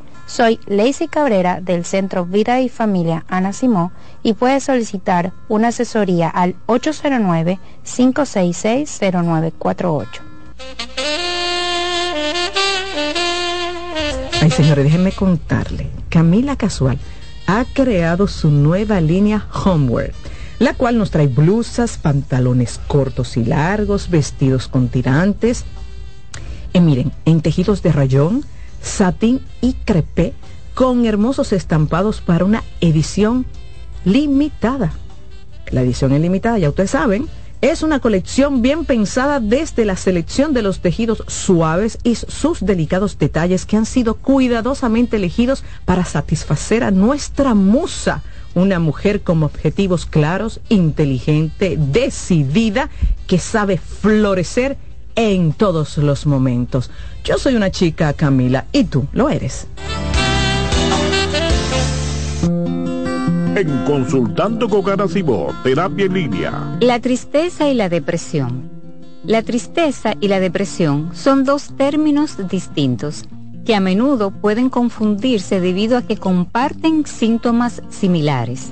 Soy Lacey Cabrera del Centro Vida y Familia Ana Simó y puedes solicitar una asesoría al 809-566-0948. Ay, señores, déjenme contarle. Camila Casual ha creado su nueva línea Homeware, la cual nos trae blusas, pantalones cortos y largos, vestidos con tirantes. Y miren, en tejidos de rayón, satín y crepé con hermosos estampados para una edición limitada. La edición es limitada, ya ustedes saben, es una colección bien pensada desde la selección de los tejidos suaves y sus delicados detalles que han sido cuidadosamente elegidos para satisfacer a nuestra musa, una mujer con objetivos claros, inteligente, decidida, que sabe florecer en todos los momentos. Yo soy una chica, Camila, y tú lo eres. En Consultando con Garacimo, Terapia en Línea. La tristeza y la depresión. La tristeza y la depresión son dos términos distintos que a menudo pueden confundirse debido a que comparten síntomas similares.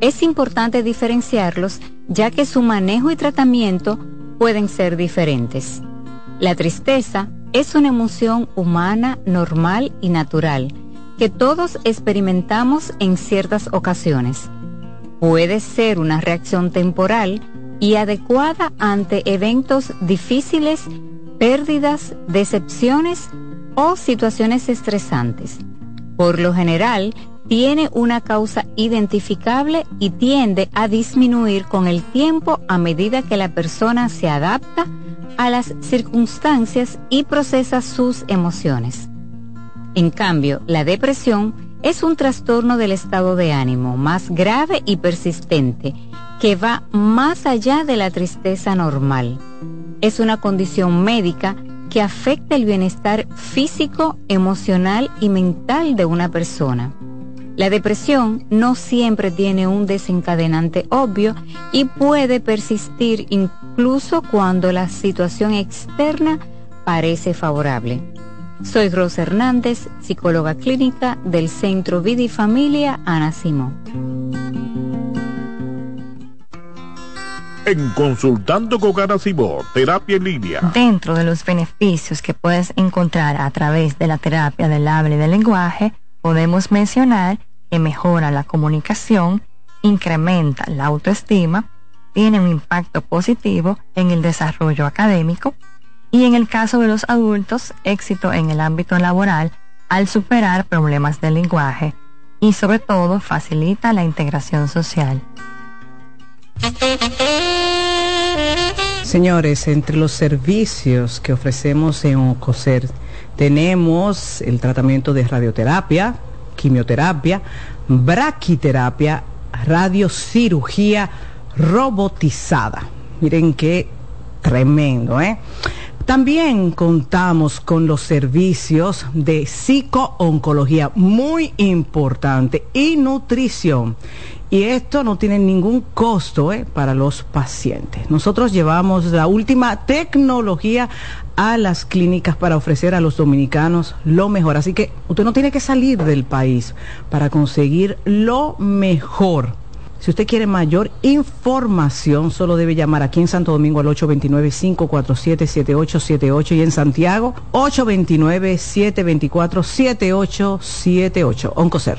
Es importante diferenciarlos ya que su manejo y tratamiento pueden ser diferentes. La tristeza es una emoción humana, normal y natural que todos experimentamos en ciertas ocasiones. Puede ser una reacción temporal y adecuada ante eventos difíciles, pérdidas, decepciones o situaciones estresantes. Por lo general, tiene una causa identificable y tiende a disminuir con el tiempo a medida que la persona se adapta a las circunstancias y procesa sus emociones. En cambio, la depresión es un trastorno del estado de ánimo más grave y persistente que va más allá de la tristeza normal. Es una condición médica que afecta el bienestar físico, emocional y mental de una persona. La depresión no siempre tiene un desencadenante obvio y puede persistir incluso cuando la situación externa parece favorable. Soy Rosa Hernández, psicóloga clínica del Centro Vida y Familia Ana Simón. En Consultando con Ana Simón, Terapia en Línea. Dentro de los beneficios que puedes encontrar a través de la terapia del habla y del lenguaje, podemos mencionar que mejora la comunicación, incrementa la autoestima, tiene un impacto positivo en el desarrollo académico y en el caso de los adultos, éxito en el ámbito laboral al superar problemas de lenguaje y sobre todo facilita la integración social. Señores, entre los servicios que ofrecemos en OCOSER tenemos el tratamiento de radioterapia, quimioterapia, braquiterapia, radiocirugía robotizada. Miren qué tremendo, ¿eh? También contamos con los servicios de psicooncología, muy importante, y nutrición. Y esto no tiene ningún costo ¿eh? para los pacientes. Nosotros llevamos la última tecnología a las clínicas para ofrecer a los dominicanos lo mejor. Así que usted no tiene que salir del país para conseguir lo mejor. Si usted quiere mayor información, solo debe llamar aquí en Santo Domingo al 829-547-7878 y en Santiago 829-724-7878. Oncocer.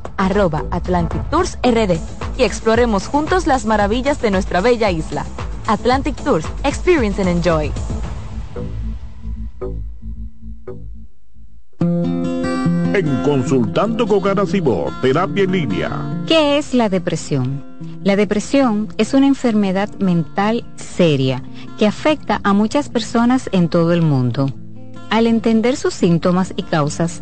arroba Atlantic Tours RD y exploremos juntos las maravillas de nuestra bella isla. Atlantic Tours, Experience and Enjoy. En Consultando con Ana Terapia en Línea. ¿Qué es la depresión? La depresión es una enfermedad mental seria que afecta a muchas personas en todo el mundo. Al entender sus síntomas y causas,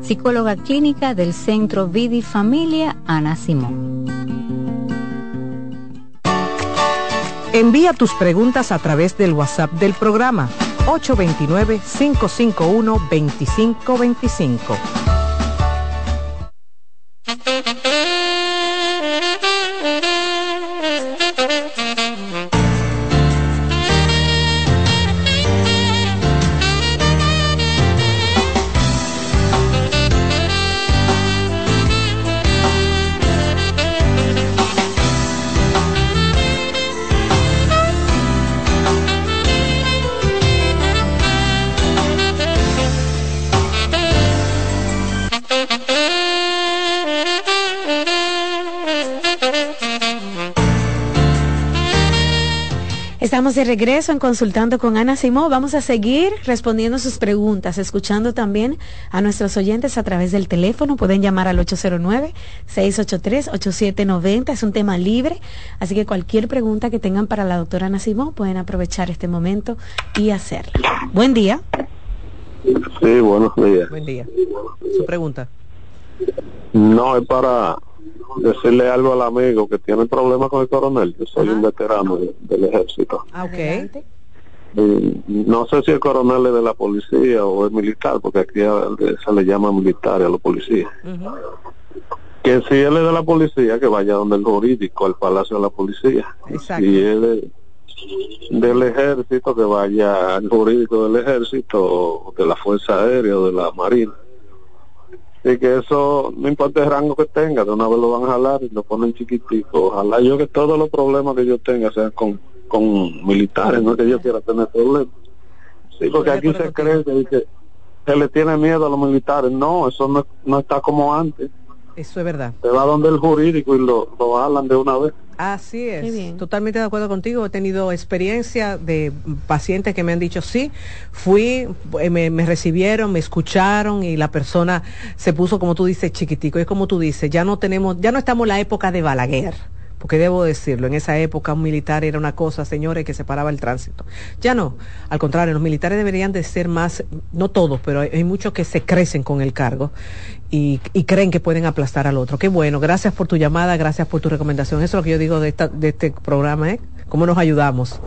psicóloga clínica del Centro Vidi Familia Ana Simón. Envía tus preguntas a través del WhatsApp del programa 829-551-2525. Estamos de regreso en Consultando con Ana Simó. Vamos a seguir respondiendo sus preguntas, escuchando también a nuestros oyentes a través del teléfono. Pueden llamar al 809-683-8790. Es un tema libre, así que cualquier pregunta que tengan para la doctora Ana Simó pueden aprovechar este momento y hacerla. Buen día. Sí, buenos días. Buen día. Su pregunta. No, es para decirle algo al amigo que tiene problemas con el coronel. Yo soy un veterano del ejército. Ah, ok. no sé si el coronel es de la policía o es militar, porque aquí se le llama militar a los policías. Que si él es de la policía, que vaya donde el jurídico, al palacio de la policía. Exacto. Si él es del ejército, que vaya al jurídico del ejército, de la Fuerza Aérea o de la Marina y que eso, no importa el rango que tenga, de una vez lo van a jalar y lo ponen chiquitico. Ojalá yo que todos los problemas que yo tenga sean con, con militares, no que yo quiera tener problemas. Sí, porque aquí se cree que, se le tiene miedo a los militares. No, eso no, no está como antes. Eso es verdad. Se va donde el jurídico y lo, lo jalan de una vez. Así es. Totalmente de acuerdo contigo. He tenido experiencia de pacientes que me han dicho sí, fui, eh, me, me recibieron, me escucharon y la persona se puso como tú dices chiquitico. Es como tú dices, ya no tenemos, ya no estamos en la época de Balaguer. Porque debo decirlo, en esa época un militar era una cosa, señores, que separaba el tránsito. Ya no, al contrario, los militares deberían de ser más, no todos, pero hay, muchos que se crecen con el cargo y, y creen que pueden aplastar al otro. Qué bueno, gracias por tu llamada, gracias por tu recomendación. Eso es lo que yo digo de, esta, de este programa, ¿eh? ¿Cómo nos ayudamos?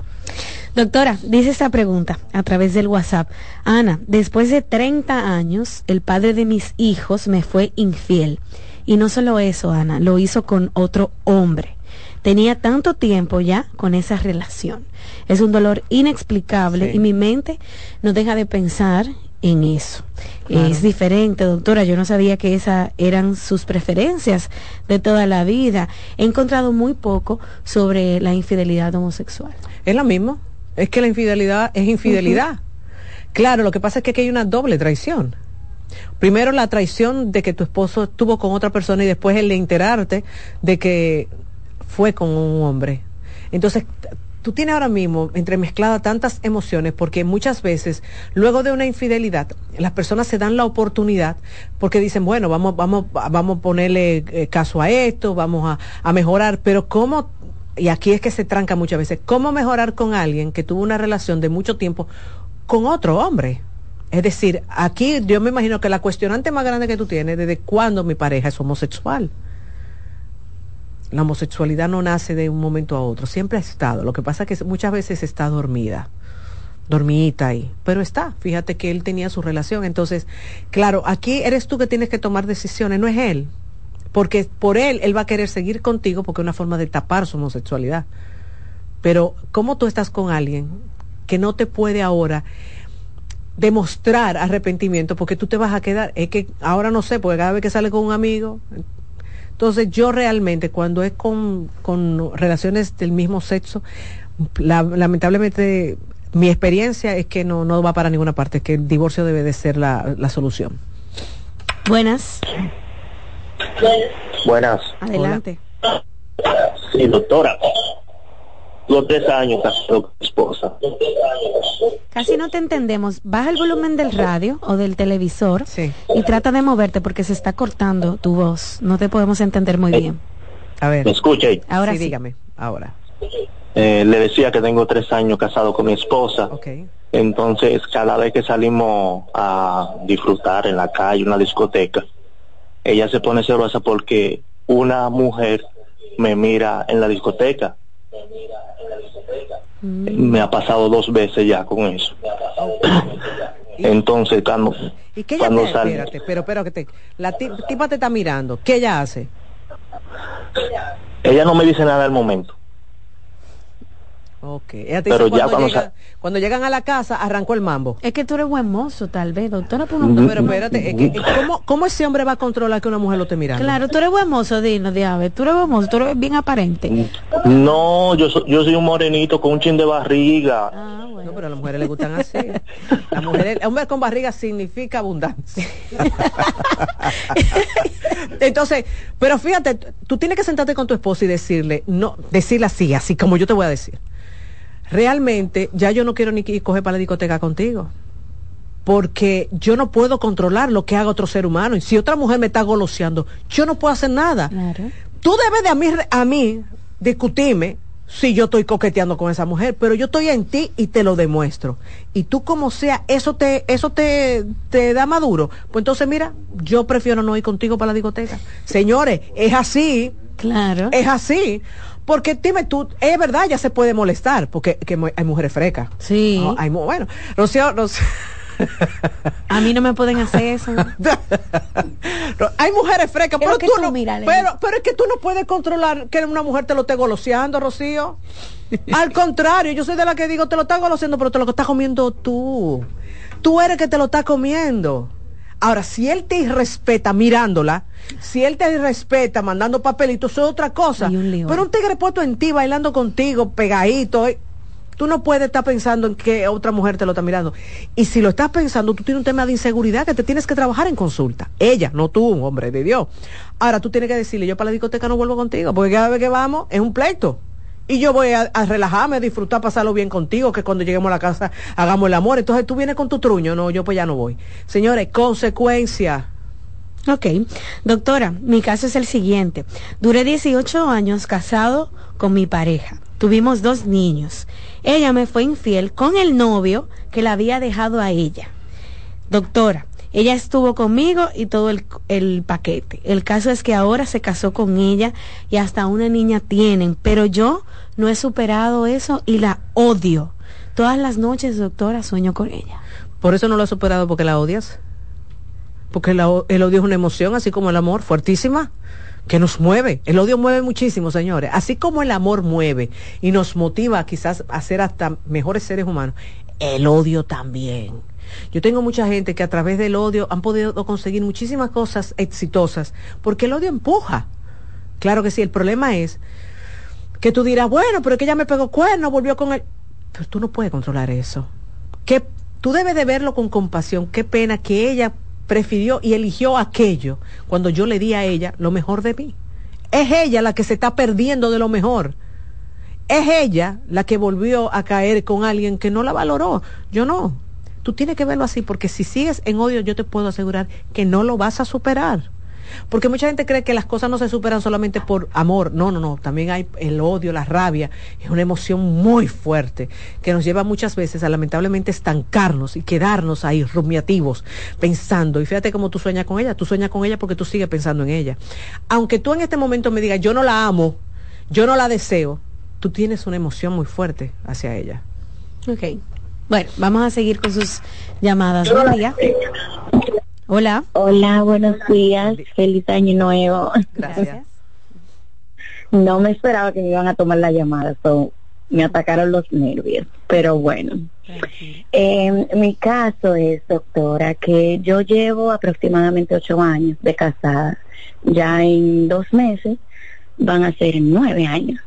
Doctora, dice esta pregunta a través del WhatsApp. Ana, después de 30 años, el padre de mis hijos me fue infiel. Y no solo eso, Ana, lo hizo con otro hombre. Tenía tanto tiempo ya con esa relación. Es un dolor inexplicable Sí. y mi mente no deja de pensar en eso. Claro. Es diferente, doctora. Yo no sabía que esas eran sus preferencias de toda la vida. He encontrado muy poco sobre la infidelidad homosexual. Es lo mismo. Es que la infidelidad es infidelidad. Claro, lo que pasa es que aquí hay una doble traición. Primero la traición de que tu esposo estuvo con otra persona y después el de enterarte de que fue con un hombre. Entonces, tú tienes ahora mismo entremezcladas tantas emociones porque muchas veces, luego de una infidelidad, las personas se dan la oportunidad porque dicen, bueno, vamos, vamos, vamos a ponerle eh, caso a esto, vamos a, a mejorar, pero ¿cómo y aquí es que se tranca muchas veces, ¿cómo mejorar con alguien que tuvo una relación de mucho tiempo con otro hombre? Es decir, aquí yo me imagino que la cuestionante más grande que tú tienes, desde cuándo mi pareja es homosexual. La homosexualidad no nace de un momento a otro, siempre ha estado. Lo que pasa es que muchas veces está dormida, dormidita ahí, pero está. Fíjate que él tenía su relación. Entonces, claro, aquí eres tú que tienes que tomar decisiones, no es él. Porque por él, él va a querer seguir contigo porque es una forma de tapar su homosexualidad. Pero, ¿cómo tú estás con alguien que no te puede ahora demostrar arrepentimiento porque tú te vas a quedar? Es que ahora no sé, porque cada vez que sale con un amigo. Entonces, yo realmente, cuando es con, con relaciones del mismo sexo, la- lamentablemente mi experiencia es que no, no va para ninguna parte, que el divorcio debe de ser la, la solución. Buenas, Buenas. adelante. Sí, doctora. Los tres años casado con mi esposa. Casi no te entendemos. Baja el volumen del radio o del televisor y trata de moverte porque se está cortando tu voz. No te podemos entender muy bien. A ver. ¿Me escucha? ahí? Ahora sí, sí. dígame, ahora. Eh, le decía que tengo tres años casado con mi esposa. Entonces, cada vez que salimos a disfrutar en la calle, una discoteca, ella se pone celosa porque una mujer me mira en la discoteca. Me ha pasado dos veces ya con eso. Entonces, cuando, ¿Y qué ella cuando te, sal- espérate, pero, pero que te, la ti- tipa te está mirando, ¿qué ella hace? ella no me dice nada al momento. Ok, ella te Pero dice ya cuando, cuando llega- cuando llegan a la casa, arrancó el mambo. Es que tú eres buen mozo, tal vez, doctora. Pues no, Pero espérate, es que, ¿cómo, ¿cómo ese hombre va a controlar que una mujer lo esté mirando? Claro, tú eres buen mozo, Dino, diablo. Tú eres buen mozo, tú eres bien aparente. No, yo, so- yo soy un morenito con un chin de barriga. No, pero a las mujeres les gustan así. Las mujeres, hombre con barriga significa abundancia. Entonces, pero fíjate, tú tienes que sentarte con tu esposa y decirle, no, decirle así, así como yo te voy a decir. Realmente, ya yo no quiero ni coger para la discoteca contigo. Porque yo no puedo controlar lo que haga otro ser humano. Y si otra mujer me está goloseando, yo no puedo hacer nada. Tú debes de a mí, a mí discutirme si yo estoy coqueteando con esa mujer, pero yo estoy en ti y te lo demuestro. Y tú como sea, eso te, eso te, te da maduro. Pues entonces mira, yo prefiero no ir contigo para la discoteca. Señores, es así. Claro. Es así. Porque dime tú, es verdad, ya se puede molestar, porque que hay mujeres frecas. Sí. No, hay bueno, Rocío, Rocío- A mí no me pueden hacer eso. No, hay mujeres frecas, Pero tú, tú no, pero, pero es que tú no puedes controlar que una mujer te lo esté goloseando, Rocío. Al contrario, yo soy de la que digo, te lo está goloseando, pero te lo estás comiendo tú. Tú eres que te lo estás comiendo. Ahora, si él te irrespeta mirándola, si él te irrespeta mandando papelitos, eso es otra cosa. Pero un tigre puesto en ti, bailando contigo, pegadito, eh, Tú no puedes estar pensando en que otra mujer te lo está mirando. Y si lo estás pensando, tú tienes un tema de inseguridad que te tienes que trabajar en consulta. Ella, no tú, un hombre de Dios. Ahora tú tienes que decirle, yo para la discoteca no vuelvo contigo, porque cada vez que vamos es un pleito. Y yo voy a, relajarme, a disfrutar, pasarlo bien contigo, que cuando lleguemos a la casa hagamos el amor. Entonces tú vienes con tu truño, no, yo pues ya no voy. Señores, consecuencia. Ok, doctora, mi caso es el siguiente. Duré 18 años casado con mi pareja. Tuvimos dos niños. Ella me fue infiel con el novio que la había dejado a ella. Doctora, ella estuvo conmigo y todo el, paquete. El caso es que ahora se casó con ella y hasta una niña tienen, pero yo no he superado eso y la odio. Todas las noches, doctora, sueño con ella. ¿Por eso no lo has superado porque la odias? Porque el odio es una emoción, así como el amor, fuertísima, que nos mueve. El odio mueve muchísimo, señores. Así como el amor mueve y nos motiva quizás a ser hasta mejores seres humanos, el odio también. Yo tengo mucha gente que a través del odio han podido conseguir muchísimas cosas exitosas, porque el odio empuja. Claro que sí, el problema es que tú dirás, bueno, pero que ella me pegó cuerno, volvió con él. Pero tú no puedes controlar eso. Que tú debes de verlo con compasión. Qué pena que ella prefirió y eligió aquello cuando yo le di a ella lo mejor de mí. Es ella la que se está perdiendo de lo mejor. Es ella la que volvió a caer con alguien que no la valoró. Yo no. Tú tienes que verlo así, porque si sigues en odio, yo te puedo asegurar que no lo vas a superar. Porque mucha gente cree que las cosas no se superan solamente por amor. No, no, no. También hay el odio, la rabia. Es una emoción muy fuerte que nos lleva muchas veces a lamentablemente estancarnos y quedarnos ahí rumiativos, pensando. Y fíjate cómo tú sueñas con ella. Tú sueñas con ella porque tú sigues pensando en ella. Aunque tú en este momento me digas, yo no la amo, yo no la deseo, tú tienes una emoción muy fuerte hacia ella. Ok. Bueno, vamos a seguir con sus llamadas. Buen día. Hola. Hola, buenos días. Feliz año nuevo. Gracias. No me esperaba que me iban a tomar la llamada, so me atacaron los nervios, pero bueno. Eh, mi caso es, doctora, que yo llevo aproximadamente ocho años de casada. Ya en dos meses van a ser nueve años.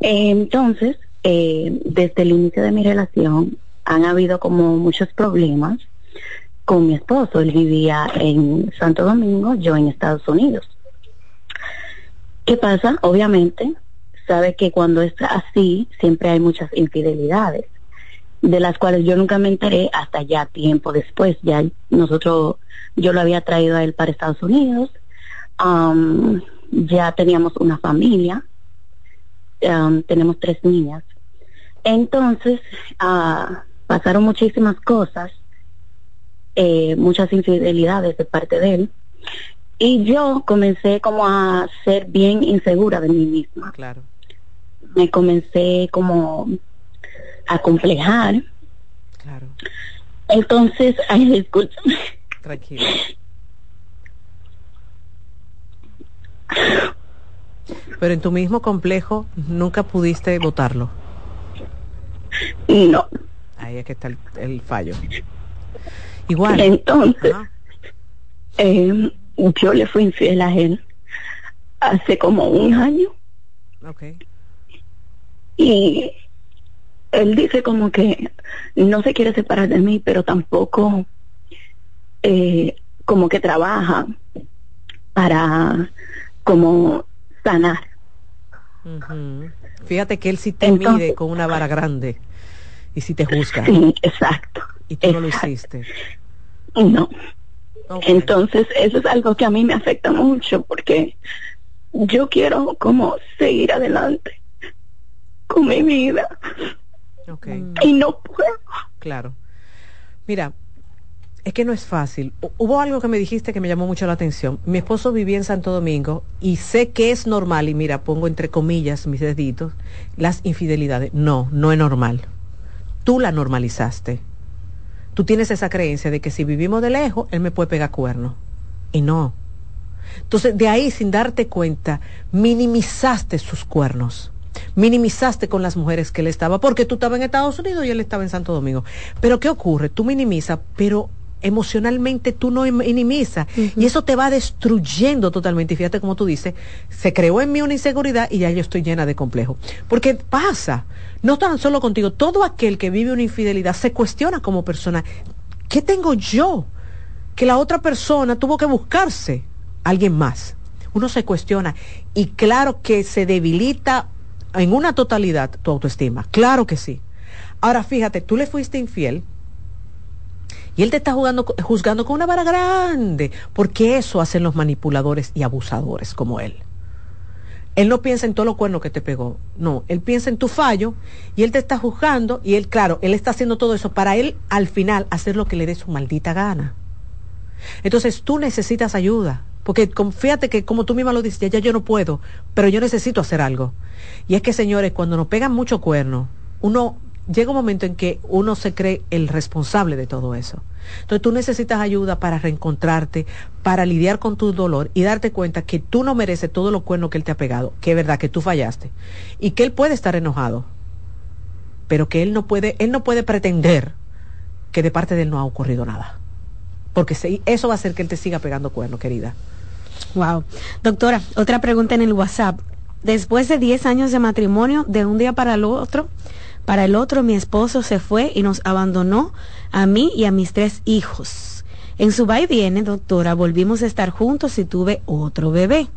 entonces, eh, desde el inicio de mi relación, han habido como muchos problemas con mi esposo. Él vivía en Santo Domingo, yo en Estados Unidos. ¿Qué pasa? Obviamente, sabe que cuando es así, siempre hay muchas infidelidades, de las cuales yo nunca me enteré hasta ya tiempo después. Ya nosotros, yo lo había traído a él para Estados Unidos, ya teníamos una familia, tenemos tres niñas. Entonces, uh, pasaron muchísimas cosas, eh, muchas infidelidades de parte de él, y yo comencé como a ser bien insegura de mí misma. Claro. Me comencé como a complejar. Claro. Entonces, ay, discúlpame. Tranquilo. Pero en tu mismo complejo nunca pudiste votarlo. No. Ahí es que está el, fallo. Igual. Entonces, eh, yo le fui infiel a él hace como un año. Okay. Y él dice como que no se quiere separar de mí, pero tampoco eh, como que trabaja para como sanar. Fíjate que él sí te mide con una vara grande y si te juzga. Sí, exacto. Y tú no lo hiciste. No. Entonces, eso es algo que a mí me afecta mucho porque yo quiero como seguir adelante con mi vida. Y no puedo. Claro. Mira, es que no es fácil. Hubo algo que me dijiste que me llamó mucho la atención. Mi esposo vivía en Santo Domingo y sé que es normal, y mira, pongo entre comillas mis deditos, las infidelidades. No, no es normal tú la normalizaste. Tú tienes esa creencia de que si vivimos de lejos, él me puede pegar cuerno. Y no. Entonces, de ahí, sin darte cuenta, minimizaste sus cuernos. Minimizaste con las mujeres que él estaba, porque tú estabas en Estados Unidos y él estaba en Santo Domingo. Pero ¿qué ocurre? Tú minimizas, pero emocionalmente tú no minimizas y eso te va destruyendo totalmente. Y fíjate como tú dices, se creó en mí una inseguridad y ya yo estoy llena de complejo. Porque pasa, no tan solo contigo, todo aquel que vive una infidelidad se cuestiona como persona, ¿qué tengo yo? Que la otra persona tuvo que buscarse a alguien más. Uno se cuestiona y claro que se debilita en una totalidad tu autoestima, claro que sí. Ahora fíjate, tú le fuiste infiel, y él te está jugando, juzgando con una vara grande, porque eso hacen los manipuladores y abusadores como él. Él no piensa en todos los cuernos que te pegó, no, él piensa en tu fallo y él te está juzgando y él, claro, él está haciendo todo eso para él al final hacer lo que le dé su maldita gana. Entonces tú necesitas ayuda, porque fíjate que como tú misma lo dices, ya yo no puedo, pero yo necesito hacer algo. Y es que señores, cuando nos pegan mucho cuerno, uno llega un momento en que uno se cree el responsable de todo eso. Entonces tú necesitas ayuda para reencontrarte, para lidiar con tu dolor y darte cuenta que tú no mereces todo lo cuerno que él te ha pegado, que es verdad que tú fallaste y que él puede estar enojado, pero que él no puede, él no puede pretender que de parte de él no ha ocurrido nada. Porque eso va a hacer que él te siga pegando cuerno, querida. Wow. Doctora, otra pregunta en el WhatsApp. Después de 10 años de matrimonio, de un día para el otro, para el otro, mi esposo se fue y nos abandonó a mí y a mis tres hijos. En su va y viene, doctora, volvimos a estar juntos y tuve otro bebé,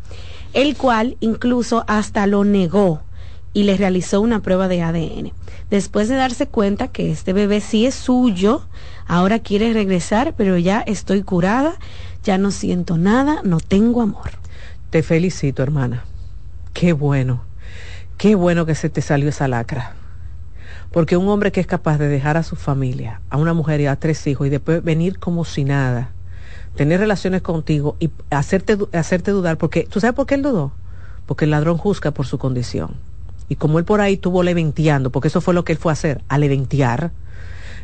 el cual incluso hasta lo negó y le realizó una prueba de ADN. Después de darse cuenta que este bebé sí es suyo, ahora quiere regresar, pero ya estoy curada, ya no siento nada, no tengo amor. Te felicito, hermana. Qué bueno. Qué bueno que se te salió esa lacra. Porque un hombre que es capaz de dejar a su familia, a una mujer y a tres hijos y después venir como si nada, tener relaciones contigo y hacerte, hacerte dudar, porque ¿tú sabes por qué él dudó? Porque el ladrón juzga por su condición. Y como él por ahí tuvo leventeando, porque eso fue lo que él fue a hacer, a leventear,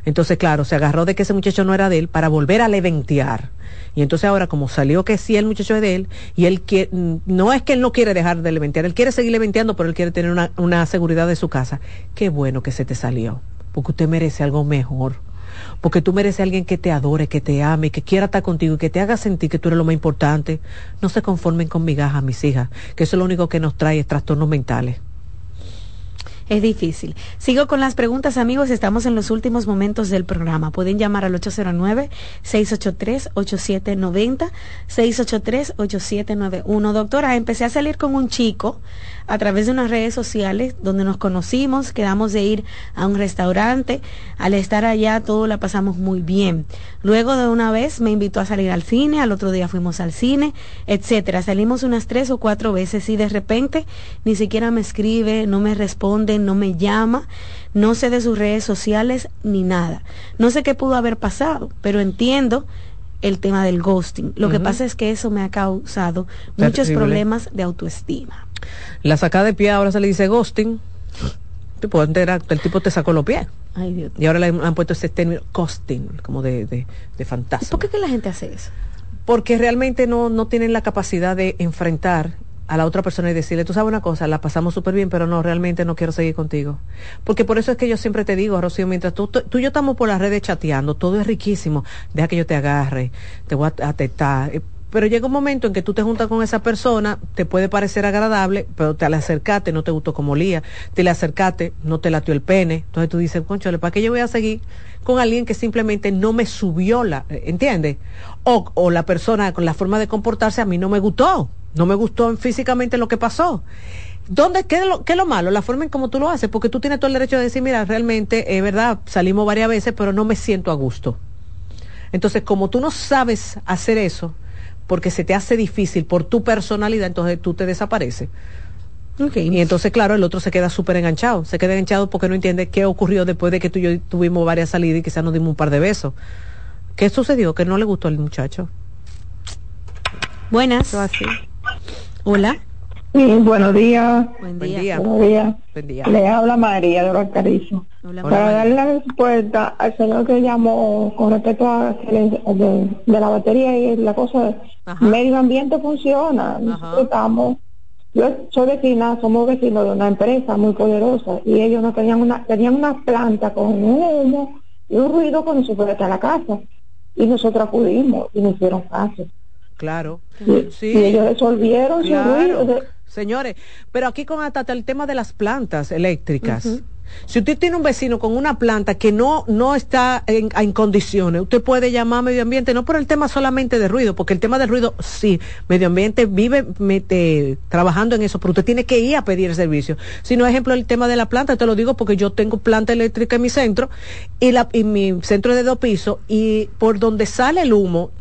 entonces, claro, se agarró de que ese muchacho no era de él para volver a leventear. Y entonces ahora, como salió que sí el muchacho es de él, y él quiere, no es que él no quiere dejar de leventear, él quiere seguir leventeando, pero él quiere tener una, seguridad de su casa. Qué bueno que se te salió, porque usted merece algo mejor. Porque tú mereces a alguien que te adore, que te ame, que quiera estar contigo y que te haga sentir que tú eres lo más importante. No se conformen con migajas, mis hijas, que eso es lo único que nos trae es trastornos mentales es difícil. Sigo con las preguntas, amigos. Estamos en los últimos momentos del programa. Pueden llamar al 809-683-8790, 683-8791. Doctora, empecé a salir con un chico a través de unas redes sociales donde nos conocimos, quedamos de ir a un restaurante. Al estar allá, todo la pasamos muy bien. Luego de una vez me invitó a salir al cine, al otro día fuimos al cine, etcétera. Salimos unas tres o cuatro veces y de repente ni siquiera me escribe, no me responde, no me llama, no sé de sus redes sociales ni nada. No sé qué pudo haber pasado, pero entiendo el tema del ghosting. Lo que pasa es que eso me ha causado muchos problemas de autoestima. La sacada de pie ahora se le dice ghosting. Te puedo enterar, el tipo te sacó los pies. Y ahora le han puesto ese término ghosting, como de, de, de fantasma. ¿Por qué que la gente hace eso? Porque realmente no, no tienen la capacidad de enfrentar a la otra persona y decirle, tú sabes una cosa, la pasamos súper bien, pero no, realmente no quiero seguir contigo. Porque por eso es que yo siempre te digo, Rocío, mientras tú, tú, y yo estamos por las redes chateando, todo es riquísimo, deja que yo te agarre, te voy a atetar. Eh, pero llega un momento en que tú te juntas con esa persona, te puede parecer agradable, pero te le acercaste, no te gustó como lía, te le acercaste, no te latió el pene, entonces tú dices, conchole, ¿para qué yo voy a seguir con alguien que simplemente no me subió la, ¿entiendes? O, o la persona con la forma de comportarse a mí no me gustó. No me gustó físicamente lo que pasó. ¿Dónde, qué, es lo, qué lo malo? La forma en cómo tú lo haces, porque tú tienes todo el derecho de decir, mira, realmente, es verdad, salimos varias veces, pero no me siento a gusto. Entonces, como tú no sabes hacer eso, porque se te hace difícil por tu personalidad, entonces tú te desapareces. Y entonces, claro, el otro se queda súper enganchado. Se queda enganchado porque no entiende qué ocurrió después de que tú y yo tuvimos varias salidas y quizás nos dimos un par de besos. ¿Qué sucedió? Que no le gustó al muchacho. Buenas. Hola. Sí, buenos días. Buen día. Buen día. Le habla María de Orcarizo. Para darle la respuesta al señor que llamó con respecto a de, la batería y la cosa, medio ambiente funciona. Nosotros estamos, yo soy vecina, somos vecinos de una empresa muy poderosa y ellos no tenían una, tenían una planta con un humo y un ruido cuando se fue a la casa. y nosotros acudimos y nos hicieron caso. Claro. Sí. Y ellos resolvieron Señores, pero aquí con hasta el tema de las plantas eléctricas. Si usted tiene un vecino con una planta que no, no está en, condiciones, usted puede llamar a medio ambiente, no por el tema solamente de ruido, porque el tema del ruido, sí, medio ambiente vive mete, trabajando en eso, pero usted tiene que ir a pedir el servicio. Si no, ejemplo, el tema de la planta, te lo digo porque yo tengo planta eléctrica en mi centro y, la, y mi centro es de dos pisos y por donde sale el humo,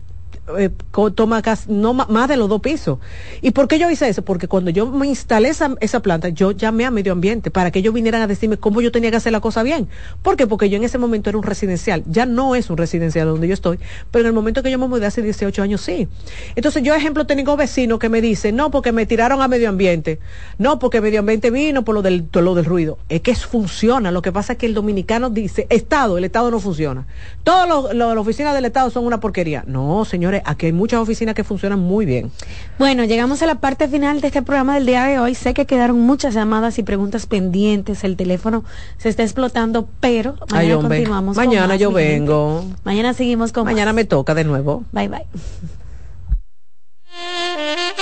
eh, toma no más de los dos pisos. ¿Y por qué yo hice eso? Porque cuando yo me instalé esa, esa planta, yo llamé a medio ambiente para que ellos vinieran a decirme cómo yo tenía que hacer la cosa bien. ¿Por qué? Porque yo en ese momento era un residencial. Ya no es un residencial donde yo estoy, pero en el momento que yo me mudé hace 18 años, sí. Entonces yo, ejemplo, tengo vecinos que me dicen, no, porque me tiraron a medio ambiente. No, porque medio ambiente vino por lo del, lo del ruido. Es que funciona. Lo que pasa es que el dominicano dice, Estado, el Estado no funciona. Todas las oficinas del Estado son una porquería. No, señores aquí hay muchas oficinas que funcionan muy bien. Bueno, llegamos a la parte final de este programa del día de hoy. Sé que quedaron muchas llamadas y preguntas pendientes. El teléfono se está explotando, pero mañana continuamos. Mañana yo vengo. Mañana seguimos con. Mañana me toca de nuevo. Bye bye.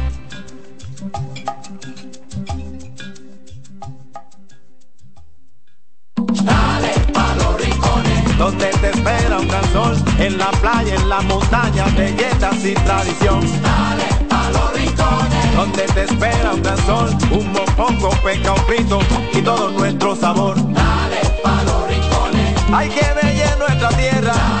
Donde te espera un gran sol, en la playa, en la montaña, belletas y tradición. Dale a los rincones, donde te espera un gran sol, un mopongo, peca, un frito y todo nuestro sabor. Dale a los rincones, hay que ver nuestra tierra.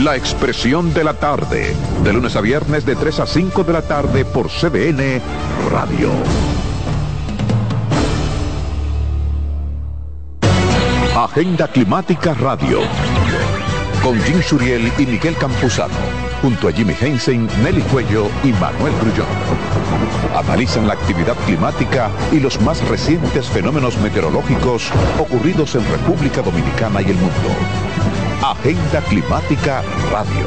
La expresión de la tarde, de lunes a viernes de 3 a 5 de la tarde por CDN Radio. Agenda Climática Radio. Con Jim Suriel y Miguel Campuzano. Junto a Jimmy Hensen, Nelly Cuello y Manuel Grullón. Analizan la actividad climática y los más recientes fenómenos meteorológicos ocurridos en República Dominicana y el mundo. Agenda Climática Radio.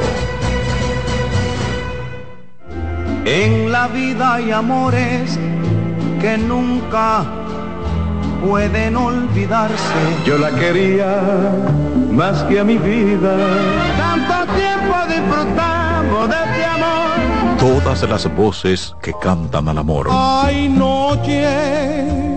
En la vida hay amores que nunca pueden olvidarse. Yo la quería más que a mi vida. Tanto tiempo disfrutamos de este amor. Todas las voces que cantan al amor. Hay noches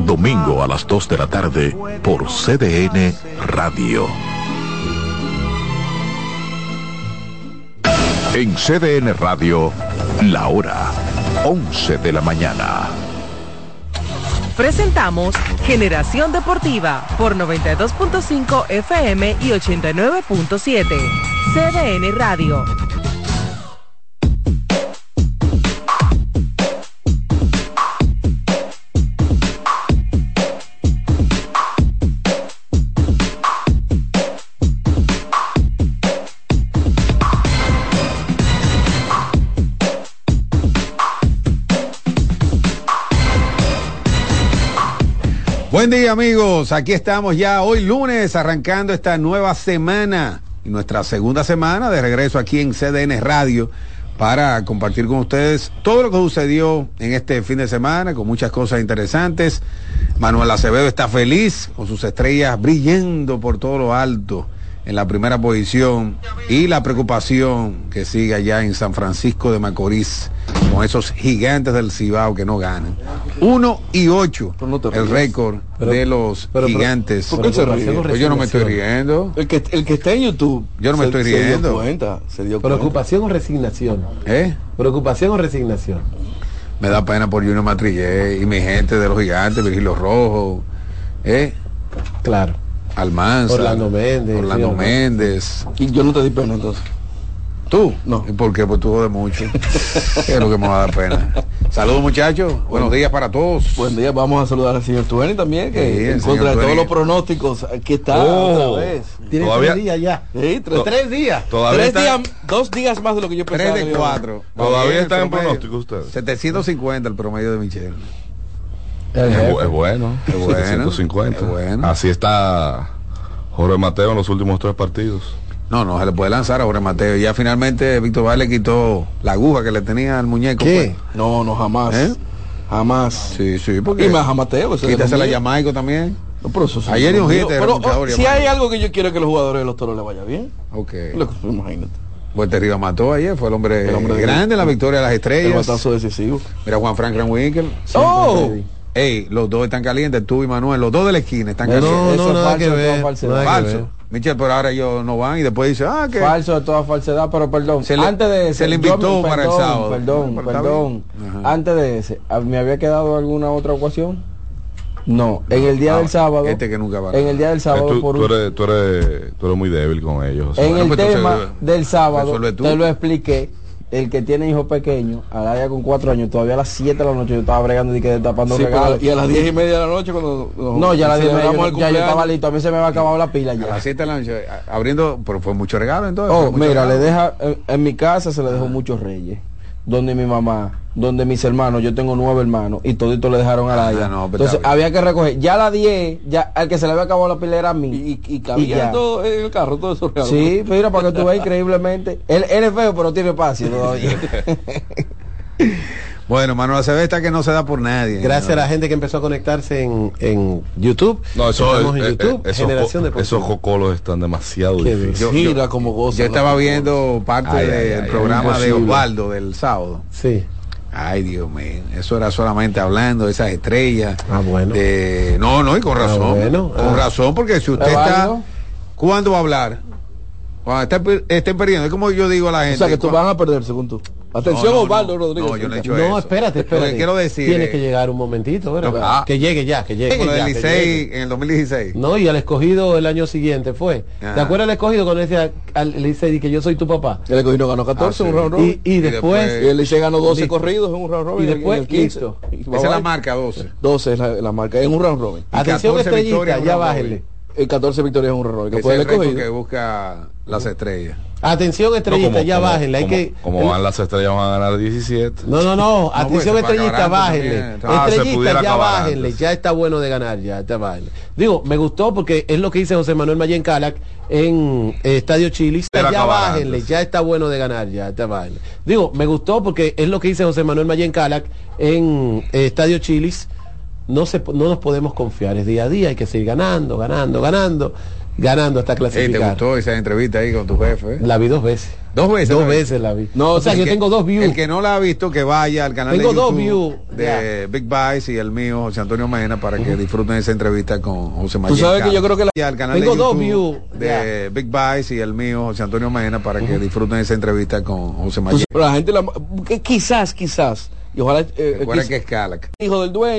Domingo a las 2 de la tarde por CDN Radio. En CDN Radio, la hora 11 de la mañana. Presentamos Generación Deportiva por 92.5 FM y 89.7. CDN Radio. Día amigos, aquí estamos ya hoy lunes arrancando esta nueva semana y nuestra segunda semana de regreso aquí en CDN Radio para compartir con ustedes todo lo que sucedió en este fin de semana con muchas cosas interesantes. Manuel Acevedo está feliz con sus estrellas brillando por todo lo alto en la primera posición y la preocupación que sigue allá en San Francisco de Macorís con esos gigantes del Cibao que no ganan. Uno y ocho el récord de los pero- pero- gigantes. ¿por qué se ríe? Pues yo no me estoy riendo. El que, el que está en YouTube. Yo no me se- estoy se dio riendo. cuenta, se dio Preocupación o resignación. ¿Eh? Preocupación o resignación. Me da pena por Junior Matrillé y mi gente de los gigantes, Virgilio Rojo, ¿eh? Claro. Almanza. Orlando Méndez, Orlando sí, Méndez. Y yo no te di pena entonces. ¿Tú? No. ¿Y por qué? Pues tú jodes mucho. ¿Qué es lo que me va a dar pena? Saludos muchachos. Buenos días para todos. Buen día, vamos a saludar al señor Tueni también, que Sí, en contra de todos los pronósticos, aquí está Oh, otra vez. Tiene Todavía- tres días ya. Sí, tres, Tres días. Todavía Tres días- dos días más de lo que yo pensaba. Tres que de cuatro. Va bien el promedio. pronóstico ustedes. 750 el promedio de Michelle. El Es, bueno. Es bueno. 750. Es bueno. Así está Jorge Mateo en los últimos tres partidos. No, no se le puede lanzar a Jorge Mateo. Ya finalmente Víctor Vale quitó la aguja que le tenía al muñeco. ¿Qué? pues. No, no, jamás. ¿Eh? Jamás. Sí, sí, porque. Y más a Mateo. Quítase la. Jamaico también. No, pero eso sí, Ayer un hit Pero oh, si hay algo que yo quiero que los jugadores de los toros le vaya bien. Ok. Lo que- Imagínate. Vuelta arriba mató ayer, fue el hombre, El hombre de- grande en la victoria de las El estrellas. batazo decisivo. Mira Juan Frank Winkel. ¡Oh! Ey, los dos están calientes, tú y Manuel, los dos de la esquina están No, calientes. no, Eso es falso, que ver. falsedad. nada Falso. Michel, pero ahora ellos no van y después dice, ah, que Falso de toda falsedad, pero perdón. Se le- antes de ese, se le yo invitó me- para el perdón, sábado. Perdón, perdón. Antes de ese, ¿a- ¿me había quedado alguna otra ocasión? No, en el día Ah, del sábado. este que nunca va. En el día del sábado tú, por tú un- eres, tú, eres, tú eres muy débil con ellos. o sea. en el pues, entonces, tema del sábado tú. te lo expliqué. El que tiene hijos pequeños, a la con cuatro años, todavía a las 7 de la noche yo estaba bregando y que tapando Sí, regalos. y a las diez y media de la noche cuando no ya a las diez y media yo, ya yo estaba listo, a mí se me había acabado la pila A ya. las 7 de la noche, a- abriendo, pero fue mucho regalo entonces. Oh, mira, le deja en, en mi casa se le dejó muchos reyes. Donde mi mamá, donde mis hermanos, yo tengo nueve hermanos y toditos le dejaron a la Ah, no, pero Entonces había que recoger. Ya a las 10, ya al que se le había acabado la pila era a mí. Y, y, cabía todo en el carro, todo eso. Sí, mira, para que tú veas increíblemente. Él, él es feo, pero tiene espacio todavía. Bueno, Manuel Acevedo está que no se da por nadie. Gracias a la gente que empezó a conectarse en, en YouTube. No, eso, Estamos en eh, YouTube. eh, esos, Generación Deportiva. esos jocolos están demasiado difíciles. Yo- Mira goza Yo estaba viendo parte Ay, del ay, ay, programa de. Osvaldo del sábado. Sí. Ay, Dios mío, eso era solamente hablando de esas estrellas. Ah, bueno. De... No, no, y con razón. Ah, bueno. Con Ah. razón, porque si usted ¿Es está... ¿Cuándo va a hablar? Estén perdiendo. Es como yo digo a la gente. O sea, que tú van a perder, según tú. Atención, No, no, Osvaldo no. Rodríguez. No, yo no he hecho No, eso. espérate, Lo que espérate. quiero decir Tiene es- que llegar un momentito, ¿verdad? No, ah. Que llegue ya, que llegue. Ya, del que Licey llegue. en el 2016. No, y al escogido el año siguiente fue. Ajá. ¿Te acuerdas el escogido cuando decía al Licey que yo soy tu papá? El escogido ganó 14 Ah, un round robin. Y, y después, Y el Licey ganó 12 Listo. corridos en un round robin. Y después, en el 15. listo. Esa es la marca 12. 12 es la, la marca, en un round robin. atención 14 estrellita, ya un El 14 victorias en un robin. Que es el récord que busca las estrellas. Atención estrellita, ya bájenle. Hay como, que, como van las estrellas van a ganar 17. No, no, no, atención pues, se estrellita, bájenle. Ah, estrellita, ya bájenle, antes. ya está bueno de ganar, ya está bájenle. Digo, me gustó porque es lo que dice José Manuel Mayen Calac en eh, Estadio Chilis. Pudiera Ya bájenle, antes. ya está bueno de ganar, ya está bájenle. Digo, me gustó porque es lo que dice José Manuel Mayen Calac en eh, Estadio Chilis. No, se, no nos podemos confiar, es día a día, hay que seguir ganando, ganando, ganando, ganando hasta Ey, ¿Te clasificar. gustó esa entrevista ahí con tu jefe? eh? La vi dos veces. Dos veces. Dos veces la vi. No, o sea, yo que- tengo dos views. El que no la ha visto, que vaya al canal Tengo de dos views, de Big Vice y el mío, José Antonio Mena, para que disfruten esa entrevista con José Mayer. sabes que yo creo que la- al canal Tengo de dos YouTube views, de Big Vice y el mío, José Antonio Mena, para que disfruten esa entrevista con José Tú sabes, Pero la gente, la, que quizás, quizás, y ojalá... eh, Recuerda quiz- que es Calac. hijo del dueño.